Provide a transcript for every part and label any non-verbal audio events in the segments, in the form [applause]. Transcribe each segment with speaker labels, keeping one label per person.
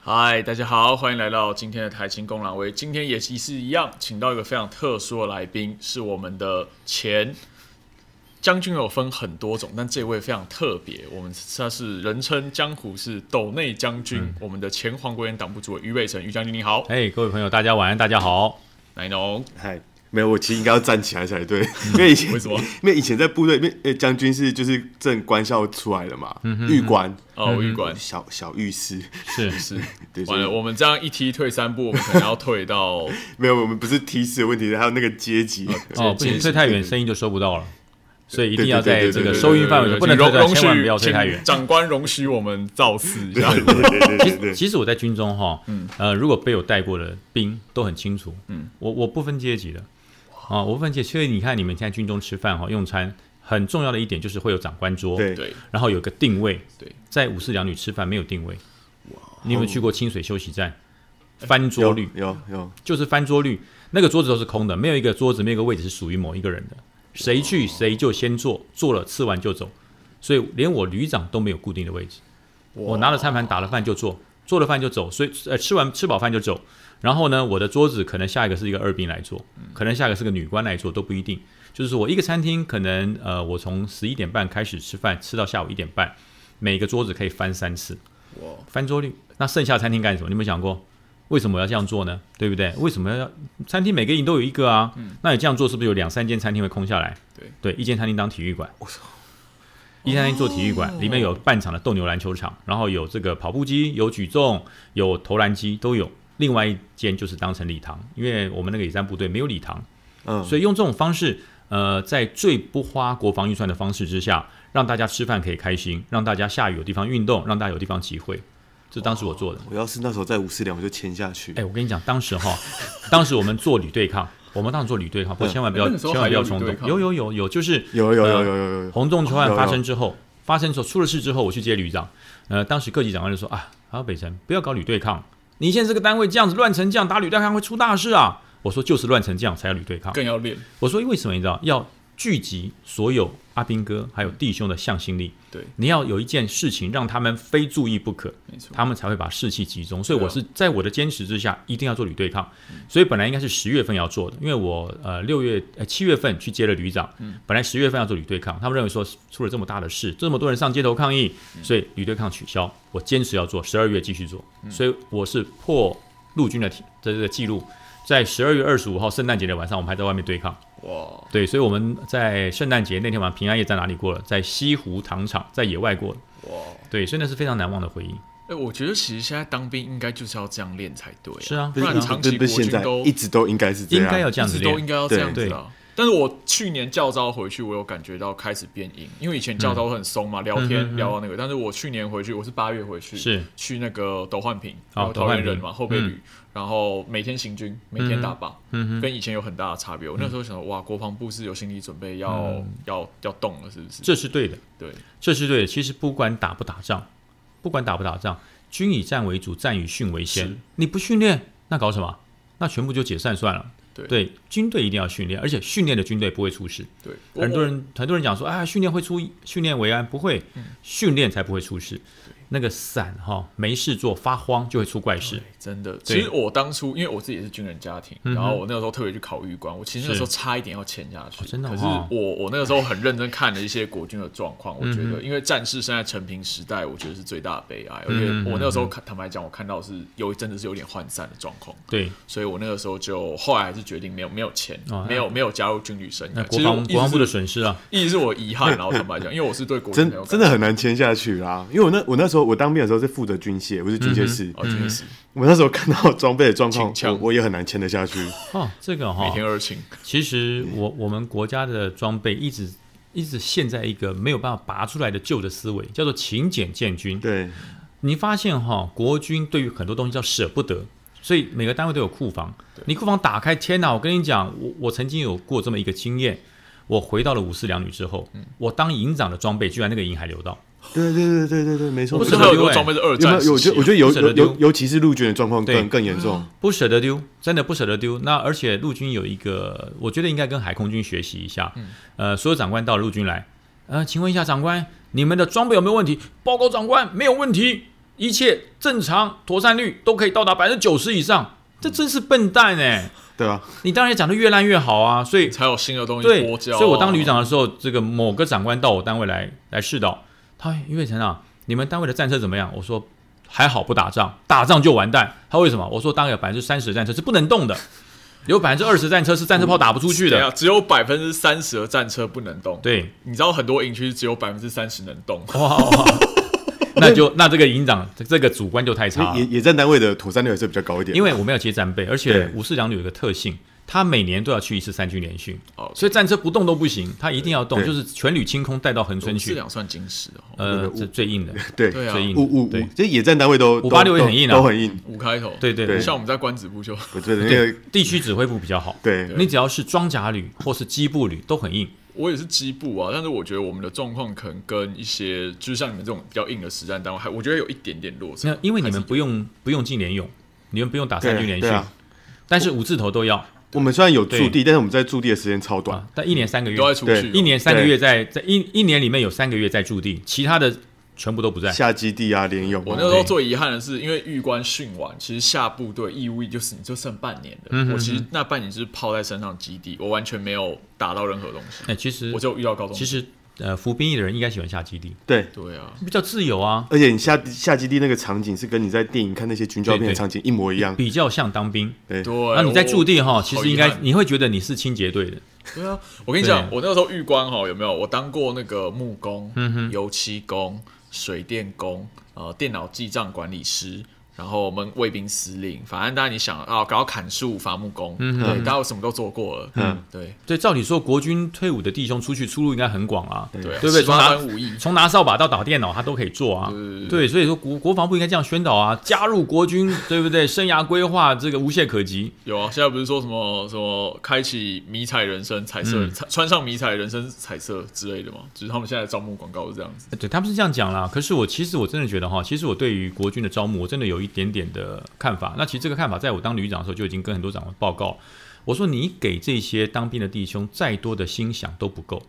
Speaker 1: 嗨，大家好，欢迎来到今天的台青公狼威。今天也是一样，请到一个非常特殊的来宾，是我们的前将军。有分很多种，但这位非常特别，我们他是人称江湖是斗内将军，我们的前黄国元党部主委于伟成于将军，你好。
Speaker 2: 哎，各位朋友，大家晚安，大家好。
Speaker 1: 来农，
Speaker 3: 嗨。没有，我其实应该要站起来才对，[laughs] 因为以前
Speaker 1: 为什么？
Speaker 3: 因为以前在部队，因为将军是就是正官校出来的嘛，狱官。
Speaker 1: 哦，狱官。
Speaker 3: 小小狱师。
Speaker 2: 是 [laughs]
Speaker 1: 是，完了，我们这样一踢退三步，我们可能要退到 [laughs]
Speaker 3: 没有，我们不是梯次的问题，还有那个阶级。
Speaker 2: 哦，不行，退太远声音就收不到了，所以一定要在这个收音范围内，不能容容许不要退太远。
Speaker 1: 长官容许我们造次一下。
Speaker 3: 其实
Speaker 2: 其实我在军中哈，嗯。呃，如果被我带过的兵都很清楚，嗯，我我不分阶级的。啊，我分解，所以你看，你们现在军中吃饭哈，用餐很重要的一点就是会有长官桌，
Speaker 3: 对，
Speaker 2: 然后有个定位，
Speaker 1: 对，
Speaker 2: 在五四两女吃饭没有定位，哇，你有没有去过清水休息站？翻桌率
Speaker 3: 有有，
Speaker 2: 就是翻桌率，那个桌子都是空的，没有一个桌子，没有一个位置是属于某一个人的，谁去谁就先坐，坐了吃完就走，所以连我旅长都没有固定的位置，我拿了餐盘打了饭就坐，做了饭就走，所以呃吃完吃饱饭就走。然后呢，我的桌子可能下一个是一个二兵来做，可能下一个是个女官来做，都不一定。就是说我一个餐厅可能呃，我从十一点半开始吃饭，吃到下午一点半，每个桌子可以翻三次，哇，翻桌率。那剩下餐厅干什么？你有没有想过，为什么要这样做呢？对不对？为什么要餐厅每个营都有一个啊？那你这样做是不是有两三间餐厅会空下来？
Speaker 1: 对
Speaker 2: 对，一间餐厅当体育馆，我操，一间餐厅做体育馆，里面有半场的斗牛篮球场，然后有这个跑步机，有举重，有投篮机都有。另外一间就是当成礼堂，因为我们那个野战部队没有礼堂，嗯，所以用这种方式，呃，在最不花国防预算的方式之下，让大家吃饭可以开心，让大家下雨有地方运动，让大家有地方集会，这当时我做的。
Speaker 3: 我要是那时候在五四两，我就签下去。
Speaker 2: 哎，我跟你讲，当时哈，[laughs] 当时我们做旅对抗，我们当时做旅对抗，不千万不要，千万不要冲动。有有有有，就是
Speaker 3: 有有有有有有。
Speaker 2: 红洞球案发生之后，发生之后出了事之后，我去接旅长，呃，当时各级长官就说啊，好北辰，不要搞旅对抗。你现在这个单位这样子乱成这样，打旅对抗会出大事啊！我说就是乱成这样才要旅对抗，
Speaker 1: 更要练。
Speaker 2: 我说为什么你知道要？聚集所有阿兵哥还有弟兄的向心力，
Speaker 1: 对，
Speaker 2: 你要有一件事情让他们非注意不可，
Speaker 1: 没错，
Speaker 2: 他们才会把士气集中。所以我是在我的坚持之下，一定要做旅对抗。所以本来应该是十月份要做的，因为我呃六月呃七月份去接了旅长，本来十月份要做旅对抗，他们认为说出了这么大的事，这么多人上街头抗议，所以旅对抗取消。我坚持要做，十二月继续做，所以我是破陆军的这个记录，在十二月二十五号圣诞节的晚上，我们还在外面对抗。哇，对，所以我们在圣诞节那天晚上平安夜在哪里过了？在西湖糖厂，在野外过了。哇，对，所以那是非常难忘的回忆。
Speaker 1: 哎，我觉得其实现在当兵应该就是要这样练才对。
Speaker 2: 是啊，
Speaker 1: 不然长期国军都
Speaker 3: 一直都应该是这样，
Speaker 2: 应该要这样子
Speaker 1: 练，都应该要这样子啊。但是我去年教招回去，我有感觉到开始变硬，因为以前教招很松嘛，聊天聊到那个。但是我去年回去，我是八月回去，
Speaker 2: 是
Speaker 1: 去那个斗焕平，然后桃园人嘛，后备旅，然后每天行军，每天打靶，跟以前有很大的差别。我那时候想，哇，国防部是有心理准备要要要动了，是不是？
Speaker 2: 这是对的，
Speaker 1: 对，
Speaker 2: 这是对的。其实不管打不打仗，不管打不打仗，军以战为主，战以训为先。你不训练，那搞什么？那全部就解散算了。对，军队一定要训练，而且训练的军队不会出事。
Speaker 1: 对，
Speaker 2: 很多人很多人讲说啊，训练会出训练为安，不会，训练才不会出事。那个伞哈没事做发慌就会出怪事，
Speaker 1: 真的。其实我当初因为我自己也是军人家庭，然后我那个时候特别去考预官，我其实那时候差一点要签下去。
Speaker 2: 真的，
Speaker 1: 可是我我那个时候很认真看了一些国军的状况，[laughs] 我觉得因为战士生在成平时代，我觉得是最大的悲哀。而且我那个时候看坦白讲，我看到是有真的是有点涣散的状况。
Speaker 2: 对，
Speaker 1: 所以我那个时候就后来还是决定没有没有签，没有没有加入军旅生涯。
Speaker 2: 国防国防部的损失啊，
Speaker 1: 一直是我遗憾。然后坦白讲，[laughs] 因为我是对国
Speaker 3: 军真的很难签下去啦，因为我那我那时候我当兵的时候是。负责军械，我是军械师。
Speaker 1: 哦，军械师。
Speaker 3: 我那时候看到装备的状况，我我也很难签得下去。
Speaker 2: 哦，这个哈，
Speaker 1: 每天二请。
Speaker 2: 其实我我们国家的装备一直一直陷在一个没有办法拔出来的旧的思维，叫做勤俭建军。
Speaker 3: 对，
Speaker 2: 你发现哈，国军对于很多东西叫舍不得，所以每个单位都有库房。你库房打开，天哪！我跟你讲，我我曾经有过这么一个经验，我回到了五四两旅之后，我当营长的装备居然那个营还留到。[laughs]
Speaker 3: 对对对对对对，没错。
Speaker 1: 不舍得丢装备是二战，
Speaker 3: 有我觉得我觉得尤尤尤其是陆军的状况更更严重，
Speaker 2: 不舍得丢，真的不舍得丢。那而且陆军有一个，我觉得应该跟海空军学习一下。呃，所有长官到陆军来，呃，请问一下长官，你们的装备有没有问题？报告长官，没有问题。一切正常，妥善率都可以到达百分之九十以上，这真是笨蛋哎！
Speaker 3: 对啊，
Speaker 2: 你当然讲的越烂越好啊，所以
Speaker 1: 才有新的东西
Speaker 2: 对。所以我当旅长的时候，这个某个长官到我单位来来试导，他因为成啊，你们单位的战车怎么样？我说还好不打仗，打仗就完蛋。他为什么？我说大概有百分之三十的战车是不能动的，有百分之二十战车是战车炮打不出去的。[laughs]
Speaker 1: 只有百分之三十的战车不能动。
Speaker 2: 对，
Speaker 1: 你知道很多营区只有百分之三十能动。
Speaker 2: 哇哇，[laughs] 那就那这个营长这个主观就太差了
Speaker 3: 野。野战单位的妥善率还是比较高一点，
Speaker 2: 因为我们要接战备，而且
Speaker 3: 对
Speaker 2: 五四两旅有个特性，他每年都要去一次三军联训，
Speaker 1: 哦，
Speaker 2: 所以战车不动都不行，他一定要动，就是全旅清空带到恒春去。
Speaker 1: 四两算金石哦，
Speaker 2: 呃，这最硬的，
Speaker 3: 对。
Speaker 2: 最硬
Speaker 3: 五五五
Speaker 2: 对，
Speaker 3: 这野战单位都
Speaker 2: 586
Speaker 3: 都
Speaker 2: 也很硬啊。
Speaker 3: 都很硬。
Speaker 1: 五开头。
Speaker 3: 对
Speaker 2: 对对。对，
Speaker 1: 像我们在关子部就。
Speaker 3: 我觉得那个
Speaker 2: 地区指挥部比较好。
Speaker 3: 对。
Speaker 2: 你只要是装甲旅或是机步旅都很硬。
Speaker 1: 我也是机部啊，但是我觉得我们的状况可能跟一些就是像你们这种比较硬的实战单位，还我觉得有一点点落差。
Speaker 2: 那。因为你们不用不用进联勇，你们不用打三军联训但是五字头都要
Speaker 3: 我们虽然有驻地，但是我们在驻地的时间超短
Speaker 2: 啊，，但一年三个月
Speaker 1: 都，在出去哦，
Speaker 2: 一年三个月在在一一年里面有三个月在驻地，其他的全部都不在。
Speaker 3: 下基地啊，联勇啊。
Speaker 1: 我那时候最遗憾的是，因为玉官训完，其实下部队义务役就是你就剩半年的。
Speaker 2: 嗯
Speaker 1: 我其实那半年就是泡在山上基地，我完全没有打到任何东西，
Speaker 2: 哎，其实
Speaker 1: 我就遇到高中。
Speaker 2: 其实呃服兵役的人应该喜欢下基地，
Speaker 3: 对，
Speaker 1: 对啊，
Speaker 2: 比较自由啊，
Speaker 3: 而且你下下基地那个场景是跟你在电影看那些军教片的场景一模一样。
Speaker 2: 比较像当兵。
Speaker 3: 对，
Speaker 2: 那你在驻地哈，其实应该你会觉得你是清洁队的，
Speaker 1: 对啊，我跟你讲，我那个时候玉官哈有没有？我当过那个木工、
Speaker 2: 嗯
Speaker 1: 油漆工、水电工、呃电脑记账管理师，然后我们卫兵司令，反正当然你想啊，搞砍树、伐木工，
Speaker 2: 嗯
Speaker 1: 对，大家什么都做过了，
Speaker 3: 嗯，
Speaker 1: 对
Speaker 2: 对，照理说国军退伍的弟兄出去出路应该很广啊，
Speaker 1: 对啊，
Speaker 2: 对不对从
Speaker 1: 拿武艺，
Speaker 2: 从拿扫把到打电脑，他都可以做啊。
Speaker 1: 对
Speaker 2: 对，所以说国国防部应该这样宣导啊，加入国军，对不对？生涯规划这个无懈可击。
Speaker 1: 有啊，现在不是说什么什么开启迷彩人生彩色，
Speaker 2: 嗯
Speaker 1: 穿上迷彩人生彩色之类的嘛？就是他们现在招募广告是这样子。
Speaker 2: 对，他们是这样讲啦。可是我其实我真的觉得哈，其实我对于国军的招募，我真的有一点点的看法。那其实这个看法，在我当旅长的时候就已经跟很多长官报告。我说，你给这些当兵的弟兄再多的心想都不够，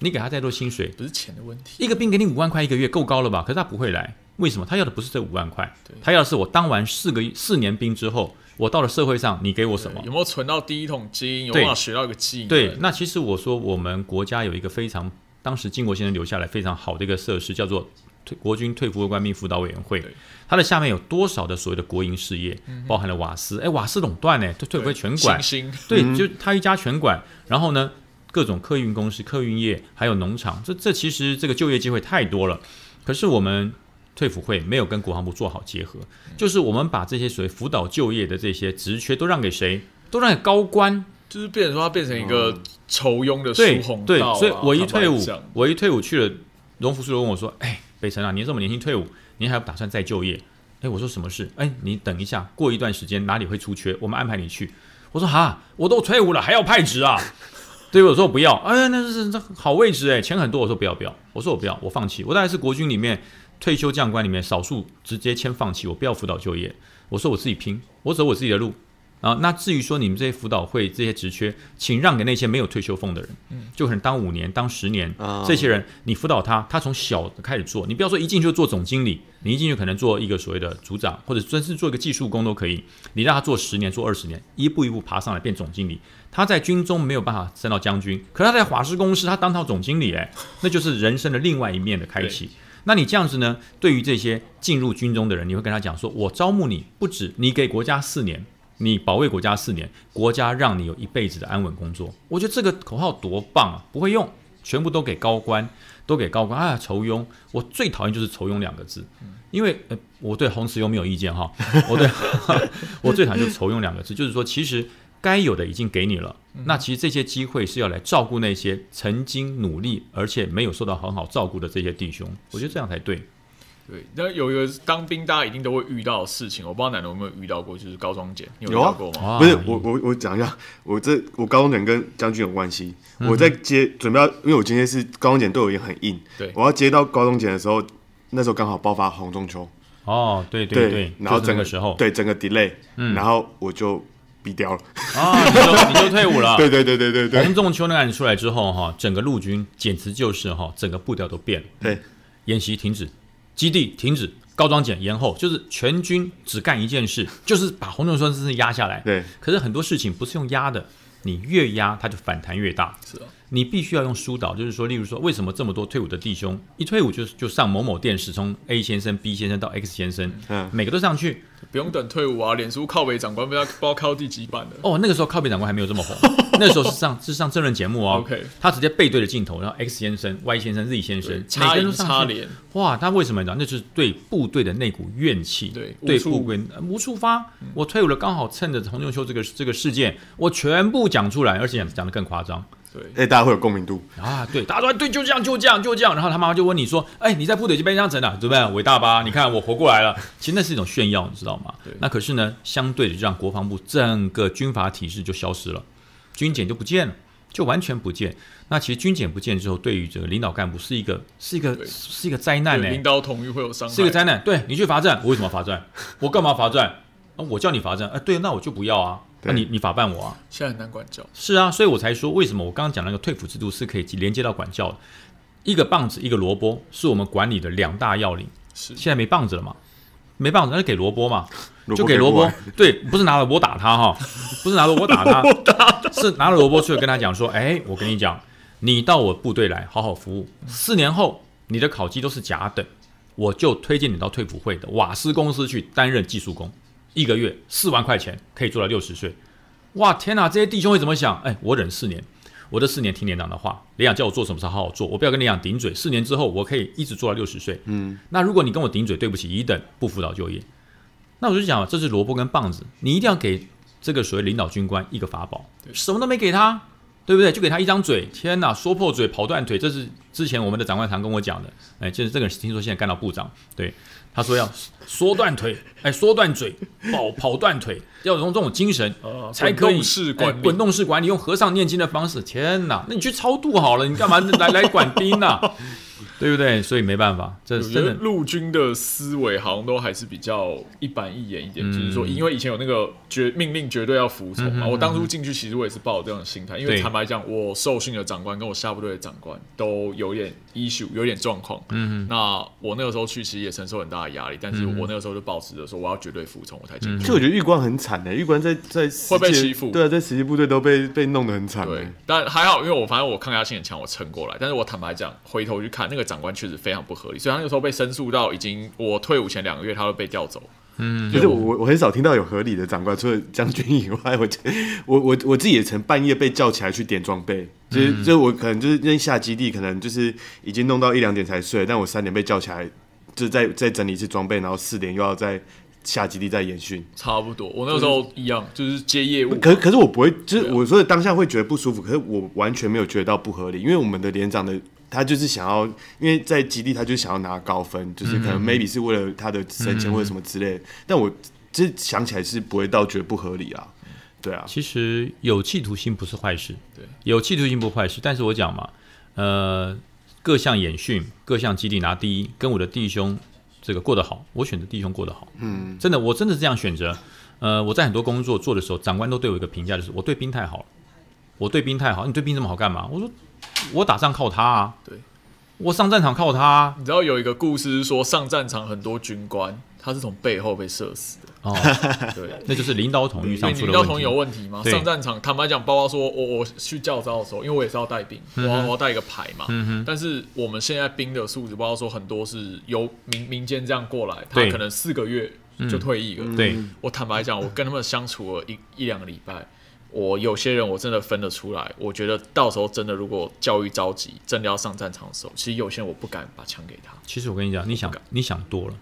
Speaker 2: 你给他再多薪水，
Speaker 1: 不是钱的问题，
Speaker 2: 一个兵给你五万块一个月，够高了吧？可是他不会来，为什么？他要的不是这五万块，他要的是我当完四个四年兵之后，我到了社会上，你给我什么？
Speaker 1: 有没有存到第一桶金？有没有学到一个技能？
Speaker 2: 对，那其实我说我们国家有一个非常，当时金国先生留下来非常好的一个设施，叫做退国军退服官兵辅导委员会
Speaker 1: 对。
Speaker 2: 它的下面有多少的所谓的国营事业，包含了瓦斯，哎，瓦斯垄断呢，退退伍会全管，
Speaker 1: 星星
Speaker 2: 对，就他一家全管。然后呢，各种客运公司、客运业，还有农场，这这其实这个就业机会太多了。可是我们退辅会没有跟国防部做好结合，就是我们把这些所谓辅导就业的这些职缺都让给谁？都让给高官。
Speaker 1: 就是变成说它变成一个酬庸的
Speaker 2: 对
Speaker 1: 疏洪
Speaker 2: 对所以我一退伍我一退伍去了，荣福叔就问我说：“哎，北辰啊，你这么年轻退伍，你还有打算再就业？”哎，我说什么事？哎，你等一下，过一段时间哪里会出缺，我们安排你去。我说哈，我都退伍了，还要派职啊？[laughs] 对，我说我不要。哎，那是这好位置哎，钱很多。我说不要不要，我说我不要，我放弃。我大概是国军里面退休将官里面少数直接签放弃，我不要辅导就业。我说我自己拼，我走我自己的路。啊，那至于说你们这些辅导会这些职缺，请让给那些没有退休俸的人，就可能当五年、当十年，
Speaker 3: 啊
Speaker 2: 这些人你辅导他，他从小开始做，你不要说一进去就做总经理，你一进去可能做一个所谓的组长，或者真是做一个技术工都可以，你让他做十年、做二十年，一步一步爬上来变总经理。他在军中没有办法升到将军，可是他在华师公司他当到总经理，哎，[laughs] 那就是人生的另外一面的开启。那你这样子呢？对于这些进入军中的人，你会跟他讲说：我招募你，不止你给国家四年，你保卫国家四年，国家让你有一辈子的安稳工作。我觉得这个口号多棒啊！不会用，全部都给高官，都给高官啊！仇庸，我最讨厌就是仇庸两个字，因为呃，我对红慈庸没有意见哈，[laughs] 我对 [laughs] 我最讨厌就是仇庸两个字，就是说其实。该有的已经给你了，那其实这些机会是要来照顾那些曾经努力而且没有受到很好照顾的这些弟兄，我觉得这样才对。
Speaker 1: 对，那有一个当兵大家一定都会遇到的事情，我不知道奶奶有没有遇到过，就是高中检，你有遇到过吗？
Speaker 2: 哇
Speaker 3: 不是我我我讲一下，我这我高中检跟将军有关系。我在接准备要，因为我今天是高中检对我也很硬，
Speaker 1: 对
Speaker 3: 我要接到高中检的时候，那时候刚好爆发红中秋，
Speaker 2: 哦，对对对，就是
Speaker 3: 然后整
Speaker 2: 那个时候，
Speaker 3: 对整个 delay，嗯然后我就毙掉了。
Speaker 2: 啊，你就你就退伍了。[laughs]
Speaker 3: 对对对对对对
Speaker 2: 洪仲秋那个案子出来之后，哈，整个陆军简直就是哈，整个步调都变了，
Speaker 3: 对，
Speaker 2: 演习停止，基地停止，高装检延后，就是全军只干一件事，[laughs] 就是把洪仲秋真正压下来。
Speaker 3: 对，
Speaker 2: 可是很多事情不是用压的，你越压它就反弹越大。
Speaker 1: 是啊，
Speaker 2: 你必须要用疏导，就是说，例如说，为什么这么多退伍的弟兄一退伍就就上某某电视，从 A 先生、B 先生到 X 先生，
Speaker 3: 嗯
Speaker 2: 每个都上去。
Speaker 1: 不用等退伍啊，脸书靠北长官不知道不知道靠第几版的。
Speaker 2: 哦，那个时候靠北长官还没有这么红，[laughs] 那时候是上是上真人节目哦。
Speaker 1: OK
Speaker 2: 他直接背对着镜头，然后 X 先生、Y 先生、Z 先生，每
Speaker 1: 插
Speaker 2: 个人都上去
Speaker 1: 银插脸，
Speaker 2: 哇，他为什么呢？那就是对部队的那股怨气，
Speaker 1: 对无处
Speaker 2: 对部队呃无处发。我退伍了，刚好趁着洪仲秋这个这个事件，我全部讲出来，而且讲讲的更夸张
Speaker 1: 对，
Speaker 3: 哎，大家会有共鸣度。
Speaker 2: 啊！对，大家说对，就这样，就这样，就这样。然后他妈妈就问你说：“哎，你在部队就被这样成了，对不对？伟大吧？你看我活过来了。”其实那是一种炫耀，你知道吗
Speaker 1: 对？
Speaker 2: 那可是呢，相对的就让国防部整个军阀体制就消失了，军检就不见了。就完全不见。那其实军检不见之后，对于这个领导干部是一个是一个是一个灾难呢、
Speaker 1: 对领导统一会有伤害，
Speaker 2: 是一个灾难。对你去罚站，我为什么要罚站？我干嘛罚站？啊，我叫你罚站，哎、对，那我就不要啊。那、
Speaker 3: 对
Speaker 2: 你你法办我啊？
Speaker 1: 现在很难管教。
Speaker 2: 是啊，所以我才说为什么我刚刚讲那个退抚制度是可以连接到管教的。一个棒子，一个萝卜，是我们管理的两大要领。
Speaker 1: 是
Speaker 2: 现在没棒子了嘛？没棒子，那就给萝卜嘛，
Speaker 3: 萝
Speaker 2: 就给萝卜。对，不是拿萝卜打他哈，不是拿萝卜打他，[laughs] 是拿了萝卜出来跟他讲说，哎，我跟你讲，你到我部队来好好服务，四年后你的考绩都是甲等，我就推荐你到退辅会的瓦斯公司去担任技术工，一个月四万块钱可以做到六十岁。哇，天哪！这些弟兄会怎么想？哎，我忍四年，我这四年听连长的话，连长叫我做什么事好好做，我不要跟连长顶嘴。四年之后，我可以一直做到六十岁。
Speaker 3: 嗯，
Speaker 2: 那如果你跟我顶嘴，对不起，乙等不辅导就业。那我就讲，这是萝卜跟棒子，你一定要给这个所谓领导军官一个法宝，什么都没给他，对不对？就给他一张嘴，天哪，说破嘴，跑断腿，这是之前我们的长官常跟我讲的。哎，就是这个人听说现在干到部长，对，他说要缩断腿，哎，缩断嘴，[laughs] 跑跑断腿，要用这种精神
Speaker 1: 呃
Speaker 2: 才可以
Speaker 1: 滚动式管理
Speaker 2: 哎滚动式管理，用和尚念经的方式。天哪，那你去超度好了，你干嘛 [laughs] 来来管兵呢、[laughs] 对不对？所以没办法，这
Speaker 1: 我觉得
Speaker 2: 真的
Speaker 1: 陆军的思维好像都还是比较一板一眼一点，
Speaker 2: 嗯
Speaker 1: 就是说，因为以前有那个绝命令绝对要服从嘛。
Speaker 2: 嗯嗯
Speaker 1: 我当初进去其实我也是抱有这样的心态，因为坦白讲，我受训的长官跟我下部队的长官都有点 issue，有点状况。
Speaker 2: 嗯
Speaker 1: 那我那个时候去，其实也承受很大的压力，但是我那个时候就保持着说我要绝对服从，我才进去。
Speaker 3: 就我觉得玉官很惨的，玉官在在
Speaker 1: 会被欺负
Speaker 3: 对啊，在实际部队都被被弄得很惨
Speaker 1: 对
Speaker 3: 欸。，
Speaker 1: 但还好，因为我反正我抗压性很强，我撑过来。但是我坦白讲，回头去看那个长官确实非常不合理，所以他那个时候被申诉到已经我退伍前两个月，他都被调走。
Speaker 2: 嗯，
Speaker 3: 就是我我我很少听到有合理的长官，除了将军以外，我我我我自己也曾半夜被叫起来去点装备，就是、就是我可能就是扔下基地，可能就是已经弄到一两点才睡，但我三点被叫起来，就是再再整理一次装备，然后四点又要再下基地再演训。
Speaker 1: 差不多，我那个时候一样，就是接业务。
Speaker 3: 可可是我不会，就是我说的当下会觉得不舒服，可是我完全没有觉得到不合理，因为我们的连长的他就是想要，因为在基地他就想要拿高分，就是可能 maybe 是为了他的升迁或者什么之类的，但我这想起来是不会到觉得不合理啊，对啊，
Speaker 2: 其实有企图心不是坏事，
Speaker 1: 对，
Speaker 2: 有企图心不坏事。但是我讲嘛，呃，各项演训、各项基地拿第一，跟我的弟兄这个过得好，我选择弟兄过得好，
Speaker 3: 嗯，
Speaker 2: 真的，我真的是这样选择。呃，我在很多工作做的时候，长官都对我一个评价，就是我对兵太好了，我对兵太好，你对兵这么好干嘛？我说我打仗靠他啊，
Speaker 1: 对，
Speaker 2: 我上战场靠他啊。
Speaker 1: 你知道有一个故事是说，上战场很多军官他是从背后被射死的。
Speaker 2: 哦，[laughs]
Speaker 1: 对，
Speaker 2: 那就是领导统一
Speaker 1: 所
Speaker 2: 上
Speaker 1: 以领导统。有问题吗？上战场，坦白讲，包括说我我去教招的时候，因为我也是要带兵，我要我要带一个牌嘛。
Speaker 2: 嗯哼，
Speaker 1: 但是我们现在兵的素质，包括说很多是由民民间这样过来，他可能四个月就退役了。
Speaker 2: 对，
Speaker 1: 我坦白讲，我跟他们相处了一一两个礼拜，我有些人我真的分得出来。我觉得到时候真的如果教育着急，真的要上战场的时候，其实有些人我不敢把枪给他，
Speaker 2: 其实我跟你讲，你想你想多了，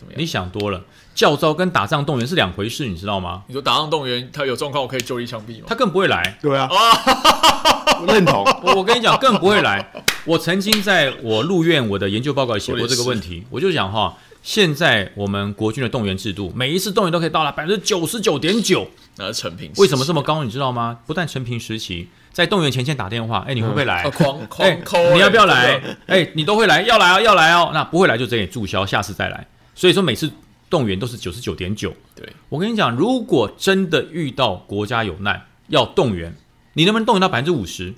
Speaker 1: 怎么样？
Speaker 2: 你想多了。教招跟打仗动员是两回事，你知道吗？
Speaker 1: 你说打仗动员，他有状况，我可以就地枪毙吗？
Speaker 2: 他更不会来。
Speaker 3: 对啊，[laughs] 我认同，
Speaker 2: 我 [laughs] 我跟你讲，更不会来。我曾经在我入院我的研究报告写过这个问题，[laughs] 我就讲哈，现在我们国军的动员制度，每一次动员都可以到达百分之九十九点九，
Speaker 1: 那是陈平，
Speaker 2: 为什么这么高？你知道吗？不但陈平时期在动员前线打电话，哎，你会不会来？
Speaker 1: 啊狂
Speaker 2: 哎
Speaker 1: 狂抠、，
Speaker 2: 你要不要来？哎，你都会来，要来哦，要来哦。那不会来就直接注销，下次再来。所以说每次动员都是九十九点九。
Speaker 1: 对，
Speaker 2: 我跟你讲，如果真的遇到国家有难要动员，你能不能动员到百分之五十？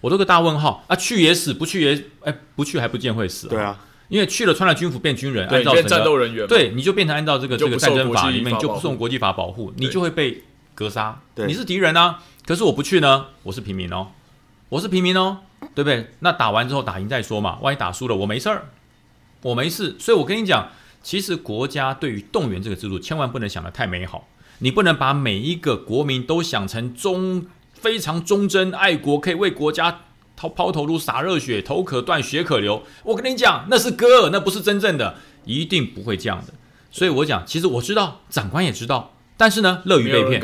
Speaker 2: 我都个大问号啊！去也死，不去也哎，不去还不见会死、
Speaker 3: 对，啊，
Speaker 2: 因为去了穿了军服变军人，按照
Speaker 1: 战斗人员嘛，
Speaker 2: 对，你就变成按照这个这个战争法里面，你就不受国际法保护，你就会被格杀。
Speaker 3: 对
Speaker 2: 你是敌人啊，可是我不去呢，我是平民哦，我是平民哦，对不对？那打完之后打赢再说嘛，万一打输了我没事儿，我没事。所以我跟你讲，其实国家对于动员这个制度，千万不能想得太美好，你不能把每一个国民都想成忠非常忠贞爱国，可以为国家。抛抛头颅洒热血，头可断血可流。我跟你讲，那是歌，那不是真正的，一定不会这样的。所以我讲，其实我知道，长官也知道，但是呢，乐于被骗，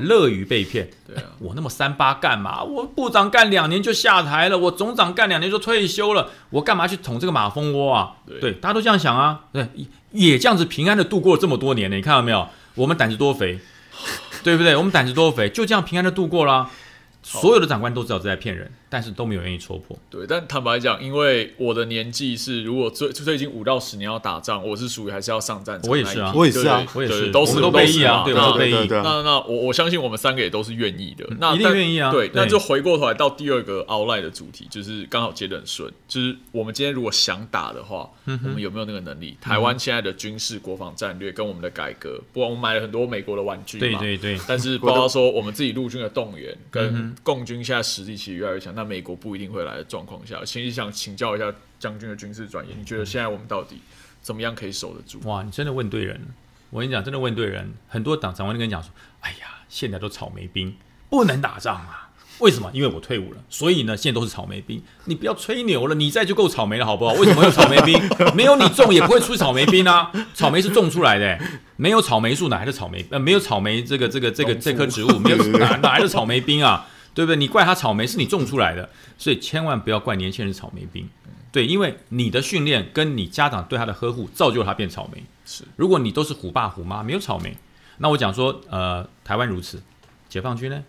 Speaker 2: 乐于被骗。
Speaker 1: 对啊，
Speaker 2: 我那么三八干嘛？我部长干两年就下台了，我总长干两年就退休了，我干嘛去捅这个马蜂窝啊？
Speaker 1: 对
Speaker 2: 大家都这样想啊，对，也这样子平安的度过了这么多年呢。你看到没有？我们胆子多肥，[laughs] 对不对？我们胆子多肥，就这样平安的度过了。所有的长官都知道这在骗人，但是都没有愿意戳破。
Speaker 1: 对，但坦白讲，因为我的年纪是，如果最最近五到十年要打仗，我是属于还是要上战场。
Speaker 2: 我也是啊
Speaker 3: 我也是啊
Speaker 2: 我也是。
Speaker 1: 都是
Speaker 2: 都备役啊对都备役
Speaker 1: 那那我我相信我们三个也都是愿意的。那
Speaker 2: 一定
Speaker 1: 但
Speaker 2: 愿意啊
Speaker 1: 对，那就回过头来到第二个 outline 的主题，就是刚好接得很顺，就是我们今天如果想打的话，
Speaker 2: 嗯
Speaker 1: 我们有没有那个能力？台湾现在的军事国防战略跟我们的改革，不然我们买了很多美国的玩具嘛，
Speaker 2: 对对对，
Speaker 1: 但是包括说我们自己陆军的动员跟共军现在实力其实越来越强，那美国不一定会来的状况下，其实想请教一下将军的军事专业，你觉得现在我们到底怎么样可以守得住？
Speaker 2: 哇，你真的问对人了。我跟你讲，真的问对人。很多党长官就跟你讲说：“哎呀，现在都草莓兵，不能打仗啊。为什么？因为我退伍了，所以呢，现在都是草莓兵。你不要吹牛了，你在就够草莓了，好不好？为什么有草莓兵？没有你种也不会出草莓兵啊。草莓是种出来的、没有草莓树哪来的草莓？呃，没有草莓这个这个这个这棵植物，没有哪哪来的草莓兵啊？对不对？你怪他草莓是你种出来的，所以千万不要怪年轻人是草莓兵。对，因为你的训练跟你家长对他的呵护，造就了他变草莓。
Speaker 1: 是，
Speaker 2: 如果你都是虎爸虎妈，没有草莓，那我讲说，呃，台湾如此，解放军呢，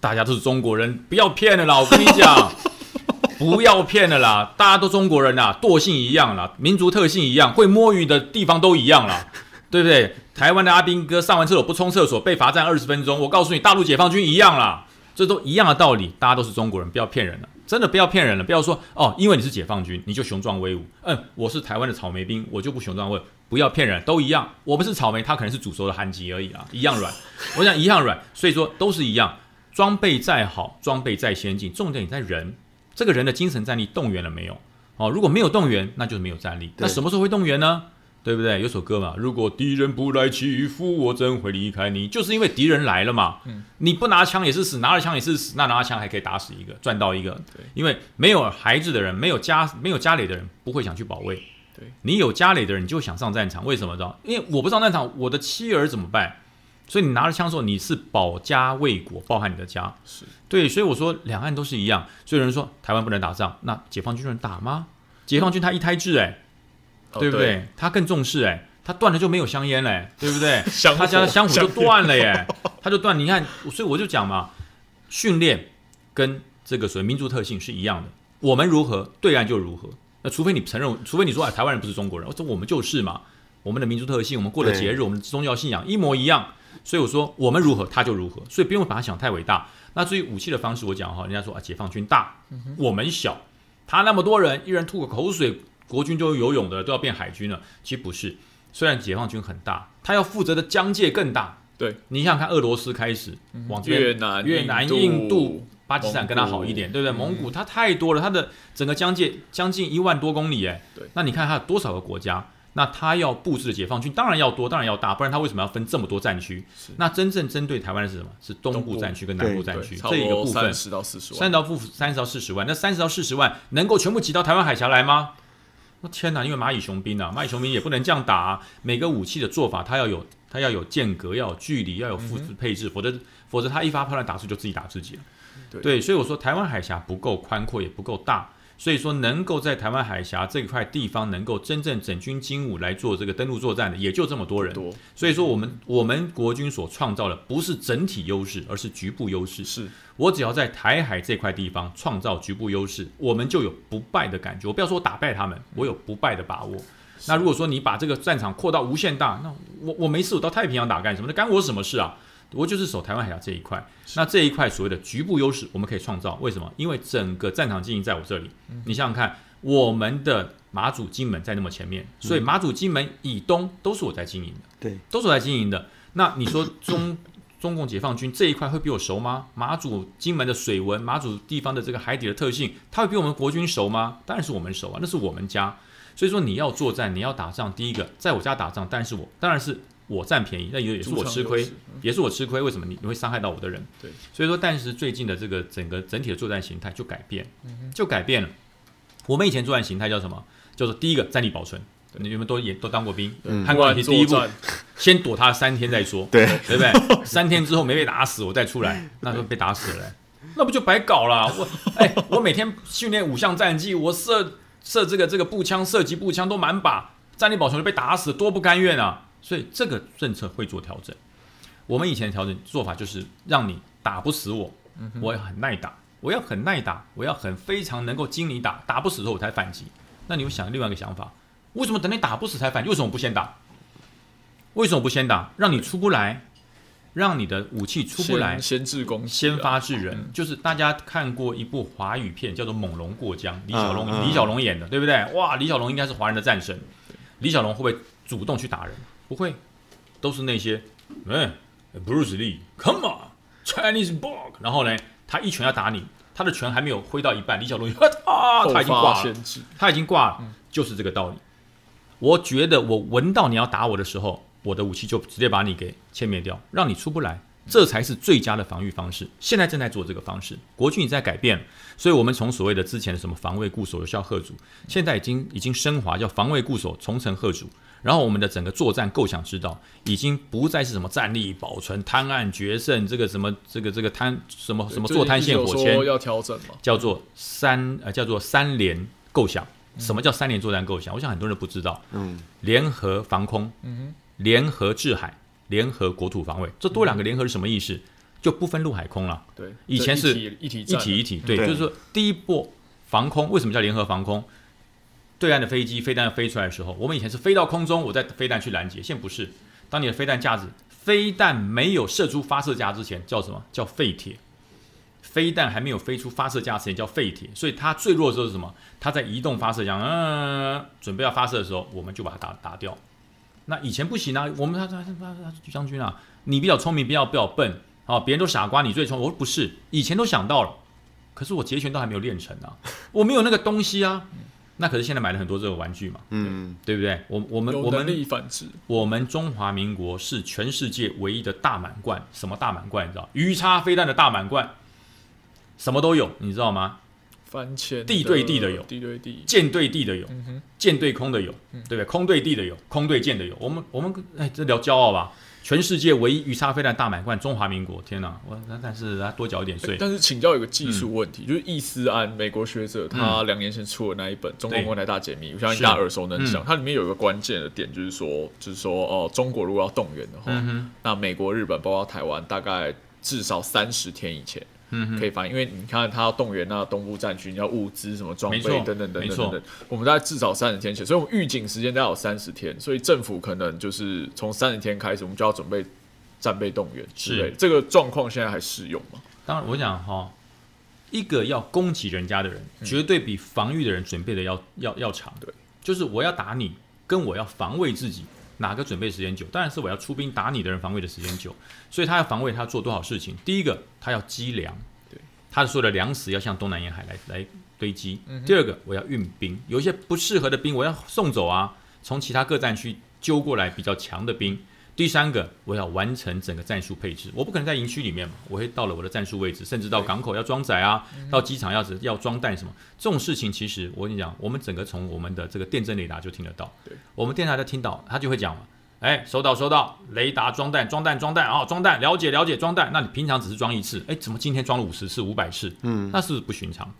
Speaker 2: 大家都是中国人，不要骗了啦！我跟你讲，[laughs] 不要骗了啦！大家都中国人啦，惰性一样啦，民族特性一样，会摸鱼的地方都一样啦，对不对？台湾的阿兵哥上完厕所不冲厕所被罚站二十分钟，我告诉你，大陆解放军一样啦，这都一样的道理，大家都是中国人，不要骗人了。真的不要骗人了，不要说哦，因为你是解放军，你就雄壮威武。嗯，我是台湾的草莓兵，我就不雄壮威武。不要骗人，都一样。我不是草莓，他可能是煮熟的韩吉而已啊，一样软。我想一样软，所以说都是一样。装备再好，装备再先进，重点你在人，这个人的精神战力动员了没有？哦，如果没有动员，那就是没有战力。那什么时候会动员呢？对不对？有首歌嘛，如果敌人不来欺负我，怎会离开你？就是因为敌人来了嘛。嗯，你不拿枪也是死，拿了枪也是死，那拿了枪还可以打死一个，赚到一个。
Speaker 1: 对，
Speaker 2: 因为没有孩子的人，没有家没有家里的人，不会想去保卫。
Speaker 1: 对，
Speaker 2: 你有家里的人，你就想上战场。为什么？知道？因为我不上战场，我的妻儿怎么办？所以你拿着枪的时候，你是保家卫国，包含你的家。
Speaker 1: 是
Speaker 2: 对，所以我说两岸都是一样。所以有人说台湾不能打仗，那解放军能打吗？解放军他一胎制、哎、
Speaker 1: 哦
Speaker 2: 对不对？他更重视、哎，他断了就没有香烟嘞、对不对？[laughs] 他家的香火就断了耶，他就断。你看，所以我就讲嘛，训练跟这个所谓民族特性是一样的。我们如何，对岸就如何。那除非你承认，除非你说啊，台湾人不是中国人，我说我们就是嘛。我们的民族特性，我们过的节日，我们的宗教信仰一模一样。所以我说我们如何，他就如何。所以不用把他想太伟大。那至于武器的方式，我讲哈，人家说啊，解放军大，我们小，他那么多人，一人吐个口水，国军就游泳的都要变海军了。其实不是，虽然解放军很大，他要负责的疆界更大。
Speaker 1: 对，
Speaker 2: 你想想看，俄罗斯开始往这边
Speaker 1: 越南、
Speaker 2: 越南、
Speaker 1: 印
Speaker 2: 印度、巴基斯坦跟他好一点，对不对？蒙古它太多了，它的整个疆界将近一万多公里，哎，
Speaker 1: 对，
Speaker 2: 那你看它有多少个国家？那他要布置的解放军当然要多，当然要大，不然他为什么要分这么多战区？那真正针对台湾的是什么？是东
Speaker 1: 东部
Speaker 2: 部战区跟南部战区这一个部分
Speaker 1: 三。十到四十万，
Speaker 2: 三十到负三十到四十万，那三十到四十万能够全部挤到台湾海峡来吗？我天哪！因为蚂蚁雄兵啊，蚂蚁雄兵也不能这样打、啊。每个武器的做法，它要有它要有间隔，要有距离，要有复制配置，否则否则它一发炮弹打出就自己打自己了。
Speaker 1: 对
Speaker 2: 所以我说台湾海峡不够宽阔，也不够大。所以说，能够在台湾海峡这块地方能够真正整军精武来做这个登陆作战的，也就这么多人。
Speaker 1: 多
Speaker 2: 所以说，我们我们国军所创造的不是整体优势，而是局部优势。
Speaker 1: 是
Speaker 2: 我只要在台海这块地方创造局部优势，我们就有不败的感觉。我不要说我打败他们，我有不败的把握。那如果说你把这个战场扩到无限大，那我我没事，我到太平洋打干什么？那干我什么事啊？我就是守台湾海峡这一块。那这一块所谓的局部优势，我们可以创造。为什么？因为整个战场经营在我这里。你想想看，我们的马祖、金门在那么前面，所以马祖、金门以东都是我在经营的，
Speaker 3: 对，
Speaker 2: 都是我在经营的。那你说中 [coughs] 中共解放军这一块会比我熟吗？马祖、金门的水文，马祖地方的这个海底的特性，它会比我们国军熟吗？当然是我们熟啊，那是我们家。所以说你要作战，你要打仗，第一个在我家打仗，当然是我，当然是我占便宜，那也也是我吃亏也是我吃亏。为什么你你会伤害到我的人？
Speaker 1: 对，
Speaker 2: 所以说，但是最近的这个整个整体的作战形态就改变，就改变了。我们以前作战形态叫什么？叫做第一个战力保存。你们都也都当过兵，
Speaker 3: 嗯
Speaker 2: 汉光演习第一
Speaker 1: 战 [laughs]
Speaker 2: 先躲他三天再说，
Speaker 3: 对，
Speaker 2: 对不对？三天之后没被打死，我再出来，那就被打死了、那不就白搞了？我哎，我每天训练五项战绩，我射射这个这个步枪、射击步枪都满把，战力保存就被打死，多不甘愿啊！所以这个政策会做调整。我们以前的调整做法就是让你打不死我，我要很耐打，我要很耐打，我要很非常能够经你打，打不死之后我才反击。那你会想另外一个想法，为什么等你打不死才反击？为什么不先打？为什么不先打？让你出不来，让你的武器出不来
Speaker 1: 先，制攻
Speaker 2: 先发制人，就是大家看过一部华语片，叫做《猛龙过江》，李小龙、
Speaker 3: 嗯嗯
Speaker 2: 李小龙演的，对不对？哇，李小龙应该是华人的战神。李小龙会不会主动去打人？不会，都是那些，嗯，Bruce Lee，Come on，Chinese Bog，然后呢，他一拳要打你，他的拳还没有挥到一半，李小龙 [laughs] 啊，
Speaker 1: 后
Speaker 2: 他已经挂了，他已经挂了，就是这个道理。我觉得我闻到你要打我的时候，我的武器就直接把你给歼灭掉，让你出不来，这才是最佳的防御方式。现在正在做这个方式，国军也在改变，所以我们从所谓的之前的什么防卫固守、有效贺主，现在已经已经升华，叫防卫固守、重层贺主。然后我们的整个作战构想之道，已经不再是什么战力保存、贪案决胜，这个什么这个这个贪什么什么做滩线火签
Speaker 1: 要调整嘛？
Speaker 2: 叫做三呃叫做三联构想。什么叫三联作战构想？我想很多人不知道。
Speaker 3: 嗯，
Speaker 2: 联合防空，
Speaker 1: 嗯
Speaker 2: 联合制海，联合国土防卫，这多两个联合是什么意思？就不分陆海空了。
Speaker 1: 对，
Speaker 2: 以前是
Speaker 1: 一体一体
Speaker 2: 一体一体，对就是说第一波防空为什么叫联合防空？对岸的飞机飞弹飞出来的时候，我们以前是飞到空中，我再飞弹去拦截，现在不是。当你的飞弹架子飞弹没有射出发射架之前，叫什么叫废铁？飞弹还没有飞出发射架之前叫废铁，所以它最弱的时候是什么？它在移动发射架，嗯，准备要发射的时候，我们就把它打打掉。那以前不行啊，我们他他他他将军啊，你比较聪明，比较比较笨啊，别人都傻瓜，你最聪明。我说不是，以前都想到了，可是我截拳都还没有练成啊，我没有那个东西啊。那可是现在买了很多这个玩具嘛，
Speaker 3: 嗯，
Speaker 2: 对不对？我我们我们
Speaker 1: 力反制，
Speaker 2: 我们中华民国是全世界唯一的大满贯，什么大满贯？你知道？鱼叉飞弹的大满贯，什么都有，你知道吗？
Speaker 1: 番茄
Speaker 2: 地对地的有
Speaker 1: 地对地，
Speaker 2: 舰对地的有，
Speaker 1: 嗯哼，
Speaker 2: 舰对空的有，对不对？空对地的有，空对舰的有。我们我们哎，这聊骄傲吧？全世界唯一鱼叉飞弹大满贯，中华民国！天哪，我那但是他多缴一点税，
Speaker 1: 但是请教有个技术问
Speaker 2: 嗯
Speaker 1: 题，就是易思安美国学者他两年前出的那一本《中国台大解密》，我相信大家耳熟能详
Speaker 2: 嗯。
Speaker 1: 它里面有一个关键的点，就是说，就是说，哦，中国如果要动员的话，
Speaker 2: 嗯，
Speaker 1: 那美国、日本包括台湾，大概至少三十天以前
Speaker 2: 嗯，
Speaker 1: 可以反应，因为你看他要动员那东部战区，你要物资什么装备等等等等等等，我们大概至少三十天前，所以我们预警时间大概有三十天，所以政府可能就是从三十天开始，我们就要准备战备动员之类的。
Speaker 2: 是
Speaker 1: 这个状况现在还适用吗？
Speaker 2: 当然我想哈，一个要攻击人家的人，绝对比防御的人准备的要要要强。
Speaker 1: 对，
Speaker 2: 就是我要打你，跟我要防卫自己，哪个准备时间久？当然是我要出兵打你的人防卫的时间久。所以他要防卫，他要做多少事情？第一个，他要积粮，
Speaker 1: 对，
Speaker 2: 他所有的粮食要向东南沿海来来堆积。
Speaker 1: 嗯
Speaker 2: 第二个，我要运兵，有一些不适合的兵，我要送走啊，从其他各战区揪过来比较强的兵。第三个，我要完成整个战术配置，我不可能在营区里面嘛，我会到了我的战术位置，甚至到港口要装载啊，到机场要要装弹什么，这种事情其实我跟你讲，我们整个从我们的这个电侦雷达就听得到，我们电台在听到，他就会讲嘛，哎，收到收到，雷达装弹装弹装弹啊，装弹，了解了解装弹，那你平常只是装一次，哎，怎么今天装了五十次、五百次？
Speaker 3: 嗯，
Speaker 2: 那是不是不寻常？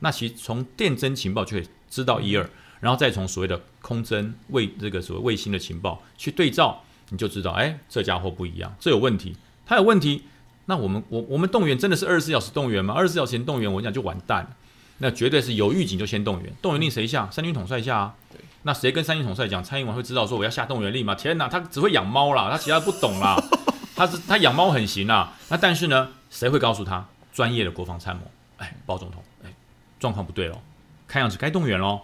Speaker 2: 那其实从电侦情报就可以知道一二，然后再从所谓的空侦卫这个所谓卫星的情报去对照，你就知道，哎，这家伙不一样，这有问题，他有问题。那我们我我们动员真的是二十四小时动员吗？二十四小时前动员，我讲就完蛋了。那绝对是有预警就先动员，动员令谁下？三军统帅下啊。
Speaker 1: 对
Speaker 2: 那谁跟三军统帅讲？蔡英文会知道说我要下动员令吗？天哪，他只会养猫啦，他其他不懂啦。[laughs] 他是他养猫很行啊。那但是呢，谁会告诉他？专业的国防参谋，哎，包总统，哎，状况不对喽，看样子该动员喽。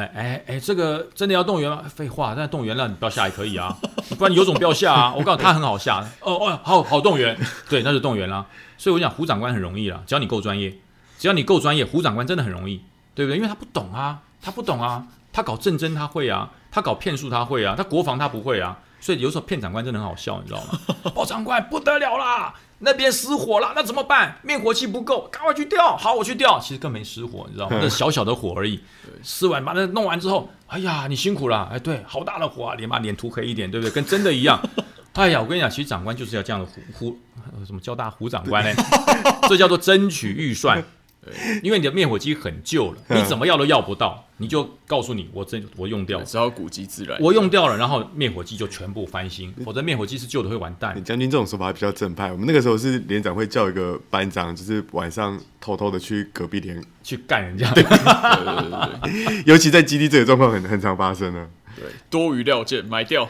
Speaker 2: 哎哎哎，这个真的要动员吗？废话，但动员了，你不要下也可以啊，不然你有种不要下啊。我告诉你，他很好下。哦哦，好好动员，对，那就动员啦。所以我讲胡长官很容易啦，只要你够专业，只要你够专业，胡长官真的很容易，对不对？因为他不懂啊，他不懂啊，他搞政争他会啊，他搞骗术他会啊，他国防他不会啊。所以有时候骗长官真的很好笑，你知道吗？报长官不得了啦，那边失火了，那怎么办？灭火器不够，赶快去调。好，我去调。其实更没失火，你知道吗？那小小的火而已。撕完把那弄完之后，哎呀，你辛苦了。哎，对，好大的火啊，脸把脸涂黑一点，对不对？跟真的一样。[laughs] 哎呀，我跟你讲，其实长官就是要这样的胡胡，什么交大胡长官呢？这叫做争取预算。因为你的灭火机很旧了，你怎么要都要不到，你就告诉你，我真我用掉，
Speaker 1: 只要古籍自然，
Speaker 2: 我用掉了，然后灭火器就全部翻新，否则灭火器是旧的会完蛋。
Speaker 3: 将军这种说法还比较正派，我们那个时候是连长会叫一个班长，就是晚上偷偷的去隔壁连
Speaker 2: 去干人家，
Speaker 1: 对对对，[laughs]
Speaker 3: 尤其在基地这个状况很很常发生呢。
Speaker 1: 对，多余料件买掉，